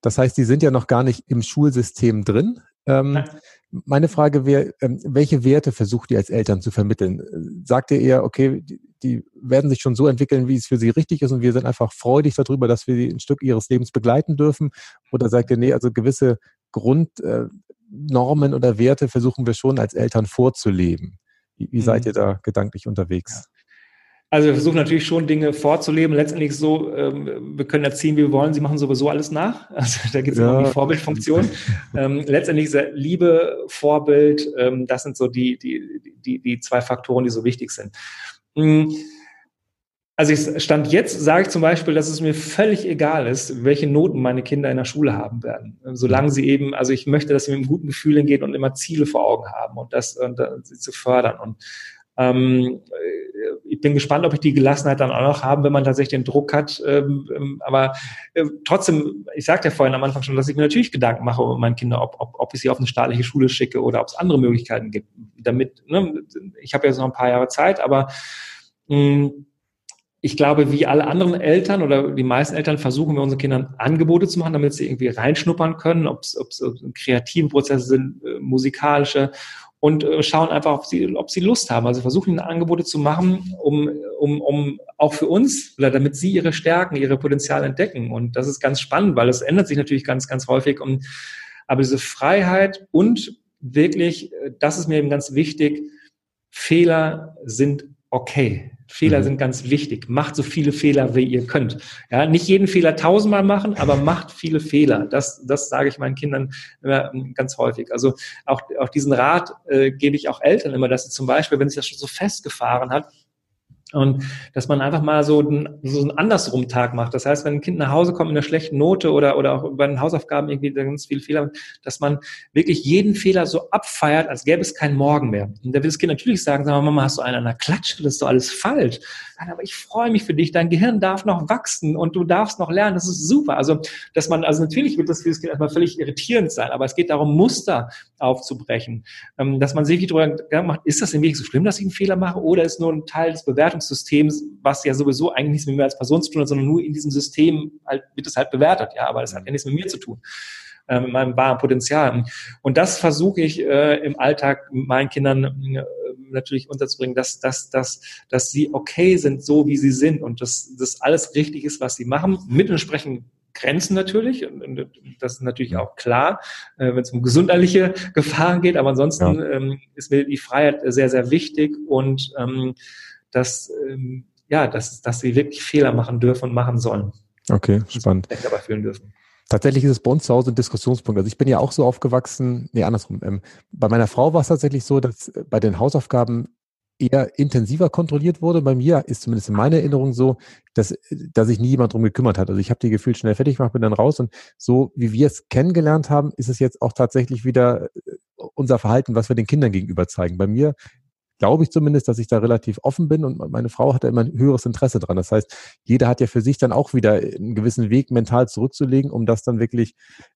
das heißt, die sind ja noch gar nicht im Schulsystem drin. Ähm, meine Frage wäre, ähm, welche Werte versucht ihr als Eltern zu vermitteln? Sagt ihr eher, okay, die, werden sich schon so entwickeln, wie es für sie richtig ist und wir sind einfach freudig darüber, dass wir sie ein Stück ihres Lebens begleiten dürfen? Oder sagt ihr, nee, also gewisse Grundnormen äh, oder Werte versuchen wir schon als Eltern vorzuleben? Wie, wie seid mhm. ihr da gedanklich unterwegs? Ja. Also wir versuchen natürlich schon Dinge vorzuleben. Letztendlich so, ähm, wir können erziehen, wie wir wollen. Sie machen sowieso alles nach. Also da geht es ja. um die Vorbildfunktion. ähm, letztendlich ist Liebe, Vorbild, ähm, das sind so die, die, die, die zwei Faktoren, die so wichtig sind. Mhm. Also ich stand jetzt, sage ich zum Beispiel, dass es mir völlig egal ist, welche Noten meine Kinder in der Schule haben werden. Solange sie eben, also ich möchte, dass sie mit einem guten Gefühl hingehen und immer Ziele vor Augen haben und das und, und sie zu fördern. Und ähm, bin gespannt, ob ich die Gelassenheit dann auch noch haben, wenn man tatsächlich den Druck hat. Ähm, ähm, aber äh, trotzdem, ich sagte ja vorhin am Anfang schon, dass ich mir natürlich Gedanken mache über meine Kinder, ob, ob, ob ich sie auf eine staatliche Schule schicke oder ob es andere Möglichkeiten gibt. Damit, ne, ich habe jetzt noch ein paar Jahre Zeit, aber hm, ich glaube, wie alle anderen Eltern oder die meisten Eltern versuchen wir unseren Kindern Angebote zu machen, damit sie irgendwie reinschnuppern können, ob es kreative Prozesse sind, äh, musikalische und äh, schauen einfach, ob sie, ob sie Lust haben. Also versuchen Angebote zu machen, um, um, um auch für uns oder damit sie ihre Stärken, ihre Potenziale entdecken. Und das ist ganz spannend, weil es ändert sich natürlich ganz, ganz häufig. Und, aber diese Freiheit und wirklich, äh, das ist mir eben ganz wichtig, Fehler sind okay. Fehler mhm. sind ganz wichtig. Macht so viele Fehler, wie ihr könnt. Ja, nicht jeden Fehler tausendmal machen, aber macht viele Fehler. Das, das sage ich meinen Kindern immer ähm, ganz häufig. Also auch, auch diesen Rat äh, gebe ich auch Eltern immer, dass sie zum Beispiel, wenn sich das schon so festgefahren hat, und dass man einfach mal so einen, so einen andersrum Tag macht. Das heißt, wenn ein Kind nach Hause kommt mit einer schlechten Note oder, oder auch bei den Hausaufgaben irgendwie ganz viele Fehler, dass man wirklich jeden Fehler so abfeiert, als gäbe es keinen Morgen mehr. Und da will das Kind natürlich sagen, sag mal, Mama, hast du einen an der Klatsche? Das ist doch alles falsch. Aber ich freue mich für dich. Dein Gehirn darf noch wachsen und du darfst noch lernen. Das ist super. Also, dass man, also natürlich wird das für das Kind erstmal völlig irritierend sein, aber es geht darum, Muster aufzubrechen. Ähm, dass man sich darüber Gedanken macht, ist das denn wirklich so schlimm, dass ich einen Fehler mache oder ist nur ein Teil des Bewertungs Bewertungssystems, was ja sowieso eigentlich nichts mit mir als Person zu tun hat, sondern nur in diesem System halt, wird es halt bewertet. Ja, aber das hat ja nichts mit mir zu tun äh, mit meinem wahren Potenzial. Und das versuche ich äh, im Alltag meinen Kindern äh, natürlich unterzubringen, dass, dass, dass, dass sie okay sind, so wie sie sind und dass das alles richtig ist, was sie machen, mit entsprechenden Grenzen natürlich. Und das ist natürlich auch klar, äh, wenn es um gesundheitliche Gefahren geht. Aber ansonsten ja. ähm, ist mir die Freiheit sehr, sehr wichtig und ähm, dass, ähm, ja, dass, dass sie wirklich Fehler machen dürfen und machen sollen. Okay, spannend. Dabei fühlen dürfen. Tatsächlich ist es bei uns zu Hause ein Diskussionspunkt. Also ich bin ja auch so aufgewachsen, nee, andersrum. Ähm, bei meiner Frau war es tatsächlich so, dass äh, bei den Hausaufgaben eher intensiver kontrolliert wurde. Bei mir ist zumindest in meiner Erinnerung so, dass, dass sich nie jemand drum gekümmert hat. Also ich habe die gefühlt schnell fertig gemacht, bin dann raus und so wie wir es kennengelernt haben, ist es jetzt auch tatsächlich wieder äh, unser Verhalten, was wir den Kindern gegenüber zeigen. Bei mir glaube ich zumindest, dass ich da relativ offen bin und meine Frau hat da immer ein höheres Interesse dran. Das heißt, jeder hat ja für sich dann auch wieder einen gewissen Weg mental zurückzulegen, um das dann wirklich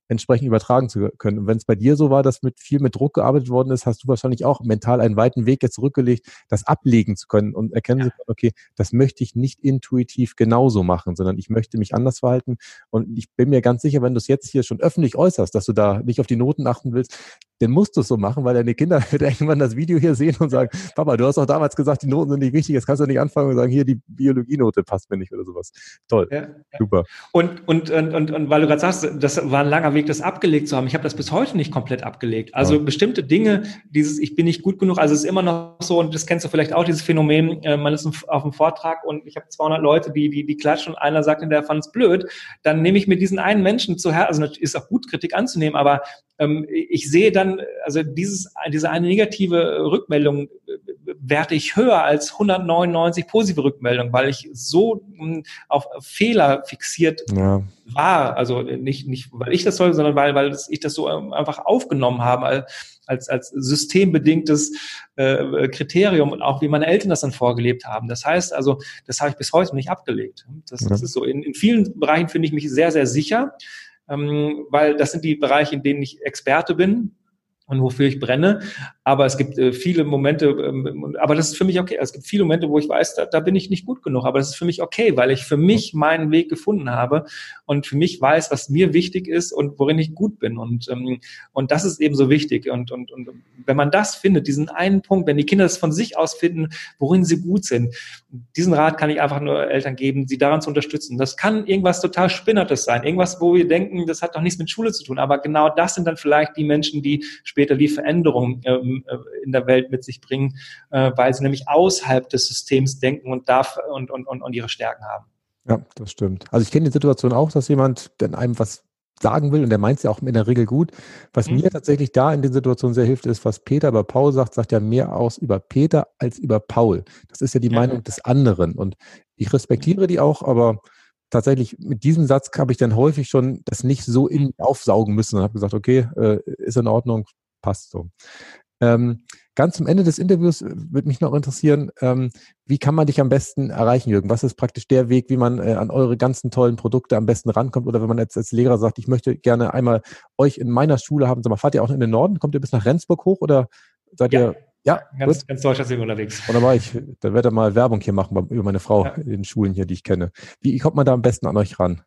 entsprechend übertragen zu können. Und wenn es bei dir so war, dass mit viel mit Druck gearbeitet worden ist, hast du wahrscheinlich auch mental einen weiten Weg jetzt zurückgelegt, das ablegen zu können und erkennen ja. zu können, okay, das möchte ich nicht intuitiv genauso machen, sondern ich möchte mich anders verhalten. Und ich bin mir ganz sicher, wenn du es jetzt hier schon öffentlich äußerst, dass du da nicht auf die Noten achten willst, dann musst du es so machen, weil deine Kinder wird irgendwann das Video hier sehen und sagen, Papa, du hast auch damals gesagt, die Noten sind nicht wichtig, jetzt kannst du nicht anfangen und sagen, hier, die Biologienote passt mir nicht oder sowas. Toll. Ja, Super. Und, und, und, und, und weil du gerade sagst, das war ein langer Weg, das abgelegt zu haben. Ich habe das bis heute nicht komplett abgelegt. Also ja. bestimmte Dinge, dieses Ich bin nicht gut genug, also es ist immer noch so, und das kennst du vielleicht auch, dieses Phänomen, äh, man ist auf einem Vortrag und ich habe 200 Leute, die, die, die klatschen und einer sagt, der fand es blöd, dann nehme ich mir diesen einen Menschen zu Herzen, also ist auch gut, Kritik anzunehmen, aber ich sehe dann, also dieses, diese eine negative Rückmeldung äh, werte ich höher als 199 positive Rückmeldungen, weil ich so hm, auf Fehler fixiert ja. war. Also nicht, nicht, weil ich das soll, sondern weil, weil ich das so ähm, einfach aufgenommen habe als, als systembedingtes äh, Kriterium und auch wie meine Eltern das dann vorgelebt haben. Das heißt also, das habe ich bis heute nicht abgelegt. Das, ja. das ist so. In, in vielen Bereichen finde ich mich sehr, sehr sicher ähm, weil das sind die Bereiche, in denen ich Experte bin und wofür ich brenne. Aber es gibt äh, viele Momente, ähm, aber das ist für mich okay. Es gibt viele Momente, wo ich weiß, da, da bin ich nicht gut genug. Aber das ist für mich okay, weil ich für mich meinen Weg gefunden habe und für mich weiß, was mir wichtig ist und worin ich gut bin. Und, ähm, und das ist eben so wichtig. Und, und, und wenn man das findet, diesen einen Punkt, wenn die Kinder das von sich aus finden, worin sie gut sind, diesen Rat kann ich einfach nur Eltern geben, sie daran zu unterstützen. Das kann irgendwas total Spinnertes sein. Irgendwas, wo wir denken, das hat doch nichts mit Schule zu tun. Aber genau das sind dann vielleicht die Menschen, die später die Veränderung ähm, äh, in der Welt mit sich bringen, äh, weil sie nämlich außerhalb des Systems denken und darf und, und, und, und ihre Stärken haben. Ja, das stimmt. Also ich kenne die Situation auch, dass jemand dann einem was sagen will und der meint es ja auch in der Regel gut. Was mhm. mir tatsächlich da in den Situationen sehr hilft, ist, was Peter über Paul sagt, sagt ja mehr aus über Peter als über Paul. Das ist ja die ja. Meinung des anderen. Und Ich respektiere die auch, aber tatsächlich mit diesem Satz habe ich dann häufig schon das nicht so in aufsaugen müssen und habe gesagt, okay, äh, ist in Ordnung, passt so. Ähm, ganz zum Ende des Interviews äh, würde mich noch interessieren, ähm, wie kann man dich am besten erreichen, Jürgen? Was ist praktisch der Weg, wie man äh, an eure ganzen tollen Produkte am besten rankommt? Oder wenn man jetzt als Lehrer sagt, ich möchte gerne einmal euch in meiner Schule haben, sag mal, fahrt ihr auch in den Norden? Kommt ihr bis nach Rendsburg hoch oder seid ja. ihr ja, ganz, gut. ganz Deutschland sind wir unterwegs. Wunderbar, ich, da werde ich mal Werbung hier machen über meine Frau ja. in den Schulen hier, die ich kenne. Wie kommt man da am besten an euch ran?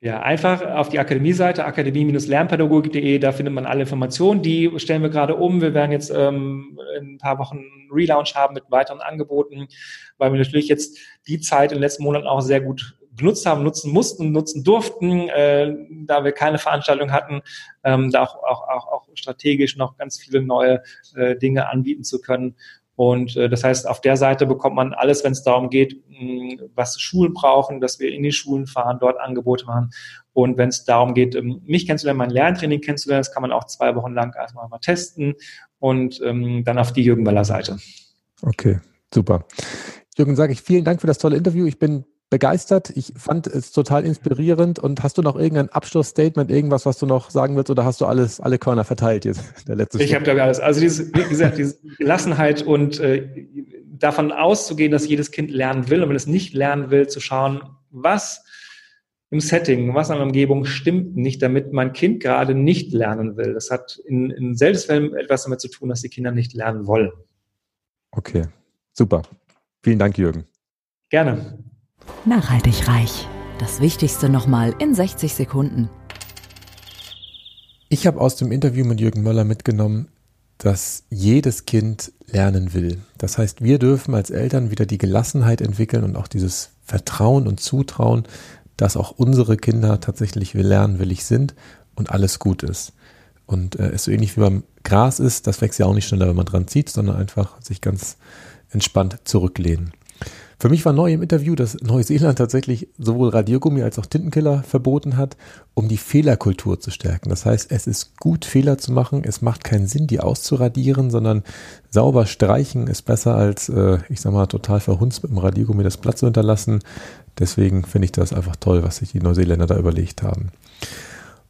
Ja, einfach auf die Akademie-Seite, akademie-lernpädagogik.de, da findet man alle Informationen. Die stellen wir gerade um. Wir werden jetzt ähm, in ein paar Wochen einen Relaunch haben mit weiteren Angeboten, weil wir natürlich jetzt die Zeit in den letzten Monaten auch sehr gut genutzt haben, nutzen mussten, nutzen durften, äh, da wir keine Veranstaltung hatten, ähm, da auch, auch, auch, auch strategisch noch ganz viele neue äh, Dinge anbieten zu können. Und äh, das heißt, auf der Seite bekommt man alles, wenn es darum geht, mh, was Schulen brauchen, dass wir in die Schulen fahren, dort Angebote machen. Und wenn es darum geht, ähm, mich kennenzulernen, mein Lerntraining kennenzulernen, das kann man auch zwei Wochen lang erstmal mal testen und ähm, dann auf die Jürgen Weller Seite. Okay, super. Jürgen, sage ich vielen Dank für das tolle Interview. Ich bin begeistert. Ich fand es total inspirierend. Und hast du noch irgendein Abschlussstatement, irgendwas, was du noch sagen willst, oder hast du alles, alle Körner verteilt jetzt? Der letzte ich habe glaube ich alles. Also dieses, wie gesagt, diese Gelassenheit und äh, davon auszugehen, dass jedes Kind lernen will und wenn es nicht lernen will, zu schauen, was im Setting, was an der Umgebung stimmt nicht, damit mein Kind gerade nicht lernen will. Das hat in, in seltensten Fällen etwas damit zu tun, dass die Kinder nicht lernen wollen. Okay, super. Vielen Dank, Jürgen. Gerne. Nachhaltig reich. Das Wichtigste nochmal in 60 Sekunden. Ich habe aus dem Interview mit Jürgen Möller mitgenommen, dass jedes Kind lernen will. Das heißt, wir dürfen als Eltern wieder die Gelassenheit entwickeln und auch dieses Vertrauen und Zutrauen, dass auch unsere Kinder tatsächlich lernwillig sind und alles gut ist. Und äh, es so ähnlich wie beim Gras ist, das wächst ja auch nicht schneller, wenn man dran zieht, sondern einfach sich ganz entspannt zurücklehnen. Für mich war neu im Interview, dass Neuseeland tatsächlich sowohl Radiergummi als auch Tintenkiller verboten hat, um die Fehlerkultur zu stärken. Das heißt, es ist gut, Fehler zu machen. Es macht keinen Sinn, die auszuradieren, sondern sauber streichen ist besser als, äh, ich sag mal, total verhunzt mit dem Radiergummi das Blatt zu hinterlassen. Deswegen finde ich das einfach toll, was sich die Neuseeländer da überlegt haben.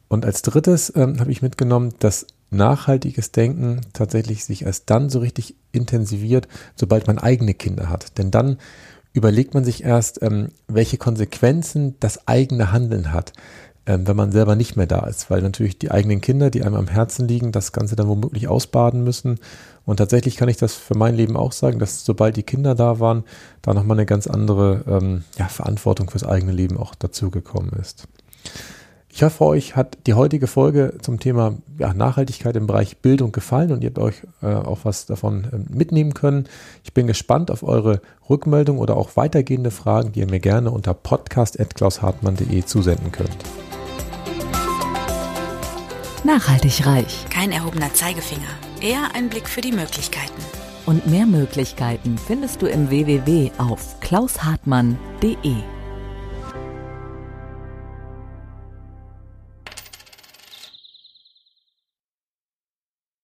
Und als drittes ähm, habe ich mitgenommen, dass nachhaltiges Denken tatsächlich sich erst dann so richtig intensiviert, sobald man eigene Kinder hat. Denn dann überlegt man sich erst, ähm, welche Konsequenzen das eigene Handeln hat, ähm, wenn man selber nicht mehr da ist, weil natürlich die eigenen Kinder, die einem am Herzen liegen, das Ganze dann womöglich ausbaden müssen. Und tatsächlich kann ich das für mein Leben auch sagen, dass sobald die Kinder da waren, da nochmal eine ganz andere ähm, ja, Verantwortung fürs eigene Leben auch dazugekommen ist. Ich hoffe, euch hat die heutige Folge zum Thema ja, Nachhaltigkeit im Bereich Bildung gefallen und ihr habt euch äh, auch was davon äh, mitnehmen können. Ich bin gespannt auf eure Rückmeldung oder auch weitergehende Fragen, die ihr mir gerne unter podcast.klaushartmann.de zusenden könnt. Nachhaltig reich. Kein erhobener Zeigefinger, eher ein Blick für die Möglichkeiten. Und mehr Möglichkeiten findest du im www auf klaushartmann.de.